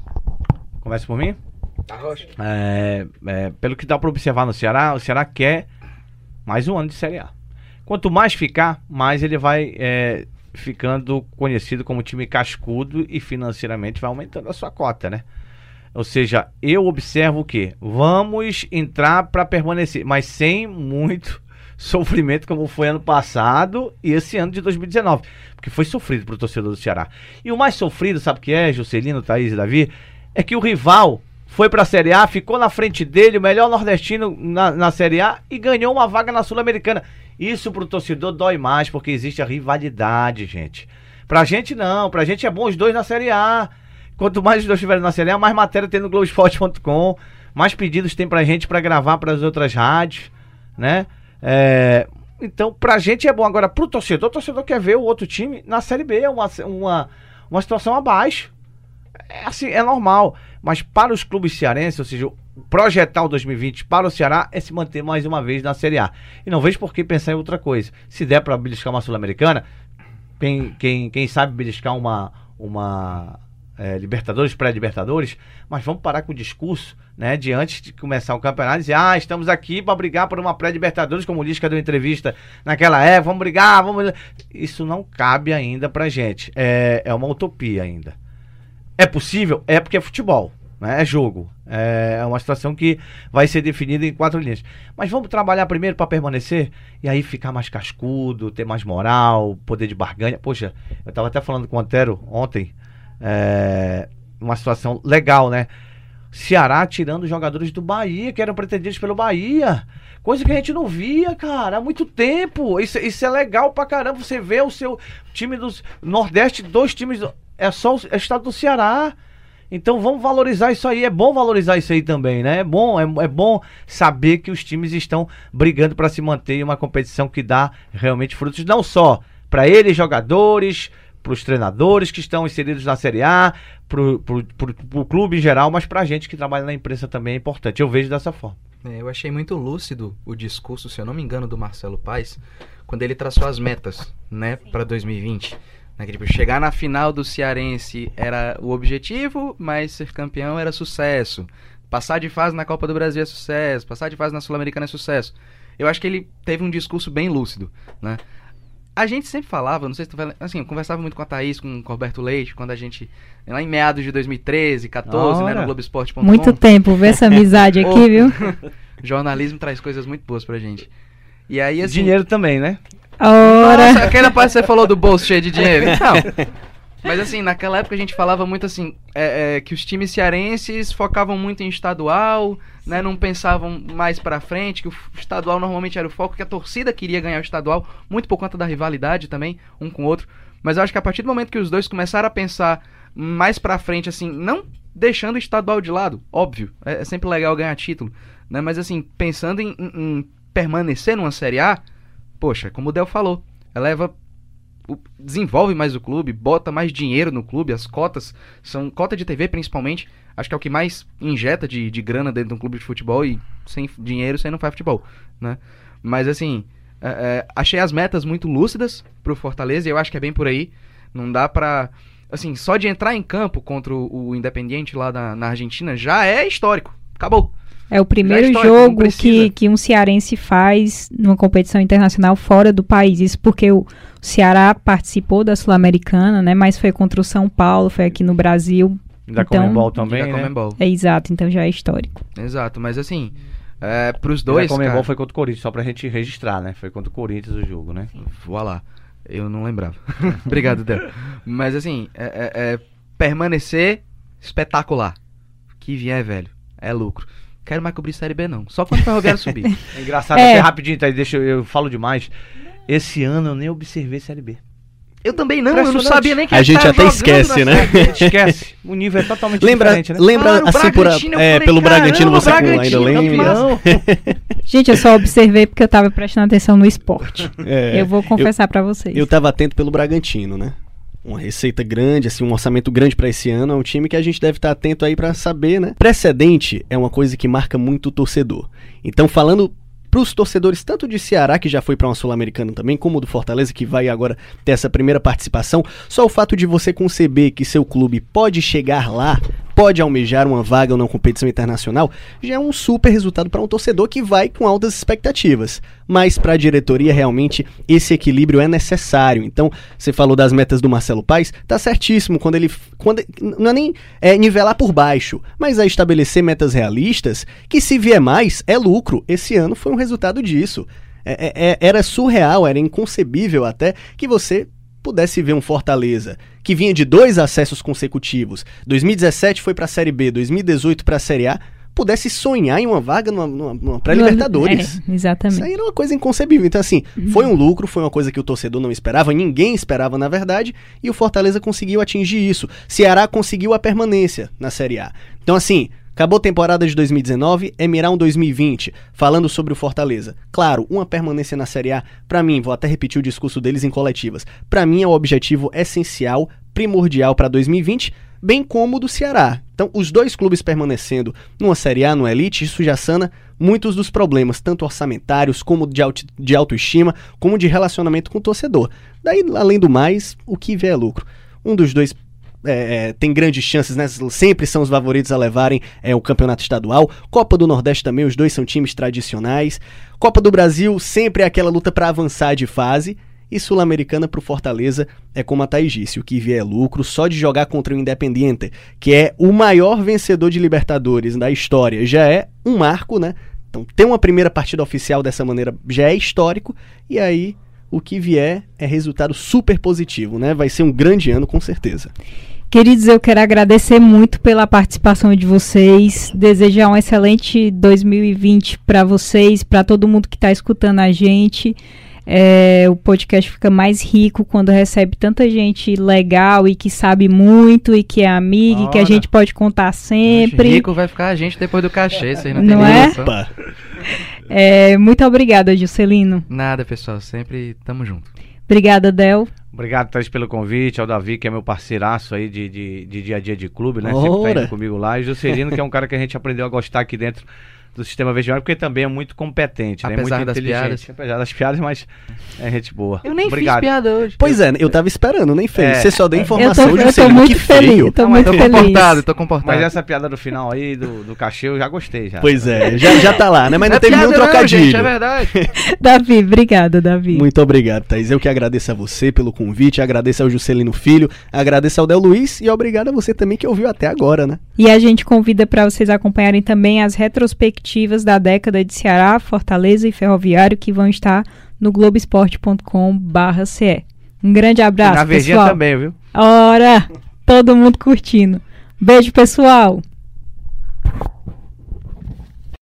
Começa por mim? É, é, pelo que dá para observar no Ceará, o Ceará quer mais um ano de Série A. Quanto mais ficar, mais ele vai é, ficando conhecido como time cascudo e financeiramente vai aumentando a sua cota, né? Ou seja, eu observo que? Vamos entrar para permanecer, mas sem muito (laughs) sofrimento como foi ano passado e esse ano de 2019, porque foi sofrido para o torcedor do Ceará. E o mais sofrido, sabe o que é, Juscelino, Thaís e Davi? É que o rival foi para a Série A, ficou na frente dele, o melhor nordestino na, na Série A e ganhou uma vaga na Sul-Americana. Isso pro torcedor dói mais, porque existe a rivalidade, gente. Pra gente não, pra gente é bom os dois na Série A. Quanto mais os dois estiverem na Série A, mais matéria tem no Globoesporte.com, mais pedidos tem pra gente para gravar para as outras rádios, né? É, então, pra gente é bom. Agora, pro torcedor, o torcedor quer ver o outro time na Série B, uma, uma, uma situação abaixo. É assim, é normal. Mas para os clubes cearenses, ou seja, projetar o 2020 para o Ceará é se manter mais uma vez na Série A. E não vejo por que pensar em outra coisa. Se der para beliscar uma Sul-Americana, quem, quem, quem sabe beliscar uma, uma é, Libertadores, pré-Libertadores, mas vamos parar com o discurso, né, de antes de começar o campeonato, dizer, ah, estamos aqui para brigar por uma pré-Libertadores, como o Lisca deu entrevista naquela época, vamos brigar, vamos... Isso não cabe ainda pra gente, é, é uma utopia ainda. É possível? É porque é futebol. Né? É jogo. É, é uma situação que vai ser definida em quatro linhas. Mas vamos trabalhar primeiro para permanecer e aí ficar mais cascudo, ter mais moral, poder de barganha. Poxa, eu estava até falando com o Antero ontem. É, uma situação legal, né? Ceará tirando jogadores do Bahia, que eram pretendidos pelo Bahia. Coisa que a gente não via, cara, há muito tempo. Isso, isso é legal pra caramba. Você vê o seu time do Nordeste, dois times. É só o é o estado do Ceará. Então vamos valorizar isso aí. É bom valorizar isso aí também, né? É bom, é, é bom saber que os times estão brigando para se manter em uma competição que dá realmente frutos, não só para eles, jogadores, para os treinadores que estão inseridos na Série A, para o clube em geral, mas para a gente que trabalha na imprensa também é importante. Eu vejo dessa forma. É, eu achei muito lúcido o discurso, se eu não me engano, do Marcelo Paes, quando ele traçou as metas, né, para 2020. Né, tipo, chegar na final do Cearense era o objetivo, mas ser campeão era sucesso. Passar de fase na Copa do Brasil é sucesso, passar de fase na Sul-Americana é sucesso. Eu acho que ele teve um discurso bem lúcido, né? A gente sempre falava, não sei se tu vai, assim, eu conversava muito com a Thaís, com o Roberto Leite, quando a gente, lá em meados de 2013, 14, né, no Globoesporte.com. Muito tempo, ver essa amizade (laughs) aqui, viu? (laughs) jornalismo traz coisas muito boas pra gente. E aí, assim... Dinheiro também, né? Ora! Nossa, aquela parte que você falou do bolso cheio de dinheiro. (laughs) Então, mas assim, naquela época a gente falava muito assim, é, é, que os times cearenses focavam muito em estadual, né, não pensavam mais pra frente, que o estadual normalmente era o foco, que a torcida queria ganhar o estadual, muito por conta da rivalidade também, um com o outro. Mas eu acho que a partir do momento que os dois começaram a pensar mais pra frente, assim, não deixando o estadual de lado, óbvio, é, é sempre legal ganhar título, né, mas assim, pensando em, em, em permanecer numa Série A, poxa, como o Del falou, eleva desenvolve mais o clube, bota mais dinheiro no clube, as cotas são cota de TV principalmente, acho que é o que mais injeta de, de grana dentro de um clube de futebol e sem dinheiro você não faz futebol, né? Mas assim, é, é, achei as metas muito lúcidas pro Fortaleza e eu acho que é bem por aí. Não dá pra. Assim, só de entrar em campo contra o, o Independiente lá na, na Argentina já é histórico. Acabou. É o primeiro é jogo que, que um cearense faz numa competição internacional fora do país. Isso porque o Ceará participou da Sul-Americana, né? Mas foi contra o São Paulo, foi aqui no Brasil. Da então, Comembol também, da né? É exato, então já é histórico. Exato, mas assim, é, pros dois. A Comembol cara... foi contra o Corinthians, só pra gente registrar, né? Foi contra o Corinthians o jogo, né? Voilá. Eu não lembrava. (laughs) Obrigado, Del. Mas assim, é, é, é, permanecer espetacular. Que vier, velho. É lucro. Quero mais cobrir Série B, não. Só quando o Ferroviário (laughs) subir. É engraçado, é. rapidinho, tá? Deixa eu, eu falo demais. Esse ano eu nem observei Série B. Eu também não, eu não sabia nem que A gente até esquece, né? (laughs) esquece. O nível é totalmente lembra, diferente, né? Lembra ah, assim por a, é, pelo Bragantino você Bragantino, ainda lembra? (laughs) gente, eu só observei porque eu tava prestando atenção no esporte. É, eu vou confessar para vocês. Eu tava atento pelo Bragantino, né? Uma receita grande, assim, um orçamento grande para esse ano. É um time que a gente deve estar atento aí para saber, né? Precedente é uma coisa que marca muito o torcedor. Então, falando para os torcedores tanto de Ceará, que já foi para uma Sul-Americana também, como do Fortaleza, que vai agora ter essa primeira participação, só o fato de você conceber que seu clube pode chegar lá pode almejar uma vaga ou não competição internacional, já é um super resultado para um torcedor que vai com altas expectativas. Mas para a diretoria, realmente, esse equilíbrio é necessário. Então, você falou das metas do Marcelo Paes, tá certíssimo quando ele. Quando, não é nem é, nivelar por baixo, mas é estabelecer metas realistas que, se vier mais, é lucro. Esse ano foi um resultado disso. É, é, é era surreal, era inconcebível até que você pudesse ver um Fortaleza que vinha de dois acessos consecutivos, 2017 foi para a Série B, 2018 para a Série A, pudesse sonhar em uma vaga numa, numa, numa pré-Libertadores. É, exatamente. Isso aí era uma coisa inconcebível. Então, assim, uhum. foi um lucro, foi uma coisa que o torcedor não esperava, ninguém esperava, na verdade, e o Fortaleza conseguiu atingir isso. Ceará conseguiu a permanência na Série A. Então, assim, Acabou a temporada de 2019, é mirar um 2020, falando sobre o Fortaleza. Claro, uma permanência na Série A, para mim, vou até repetir o discurso deles em coletivas, para mim é o objetivo essencial, primordial para 2020, bem como o do Ceará. Então, os dois clubes permanecendo numa Série A, no Elite, isso já sana muitos dos problemas, tanto orçamentários, como de, auto, de autoestima, como de relacionamento com o torcedor. Daí, além do mais, o que vier é lucro. Um dos dois é, é, tem grandes chances, né? Sempre são os favoritos a levarem é, o campeonato estadual. Copa do Nordeste também, os dois são times tradicionais. Copa do Brasil sempre é aquela luta para avançar de fase. E Sul-Americana para o Fortaleza é como a Thaís disse, o que vier é lucro só de jogar contra o Independiente, que é o maior vencedor de Libertadores da história, já é um marco, né? Então ter uma primeira partida oficial dessa maneira já é histórico, e aí o que vier é resultado super positivo, né? Vai ser um grande ano com certeza. Queridos, eu quero agradecer muito pela participação de vocês, desejar um excelente 2020 para vocês, para todo mundo que está escutando a gente. É, o podcast fica mais rico quando recebe tanta gente legal e que sabe muito e que é amiga e que a Ora. gente pode contar sempre. Rico vai ficar a gente depois do cachê, isso aí não, Não tem é? Opa. É, muito obrigada, Juscelino. Nada, pessoal, sempre tamo junto. Obrigada, Del. Obrigado, Thaís, pelo convite. Ao Davi, que é meu parceiraço aí de, de, de dia a dia de clube, né? Sempre tá Ora. indo comigo lá. E o Juscelino, que é um cara que a gente aprendeu a gostar aqui dentro do sistema vestibular, porque também é muito competente, né? Apesar muito das inteligente. piadas. Apesar das piadas, mas é gente boa. Eu nem Obrigado. fiz piada hoje. Pois é, eu tava esperando, nem fez. É. Você só deu Eu tô, informação de eu tô Juscelino, muito que feliz. feio. Eu tô Não, muito tô feliz. comportado, tô comportado. Mas essa piada do final aí, do, do cachê, eu já gostei já. Pois é, já, já tá lá, né? Mas não é teve nenhum piada não, trocadilho. gente, é verdade. (laughs) Davi, obrigada, Davi. Muito obrigado, Thaís. Eu que agradeço a você pelo convite, agradeço ao Juscelino Filho, agradeço ao Del Luiz e obrigado a você também que ouviu até agora, né? E a gente convida para vocês acompanharem também as retrospectivas da década de Ceará, Fortaleza e Ferroviário que vão estar no globesport.com/ce. Um grande E abraço, na pessoal. também, viu? Ora, todo mundo curtindo. Beijo, pessoal.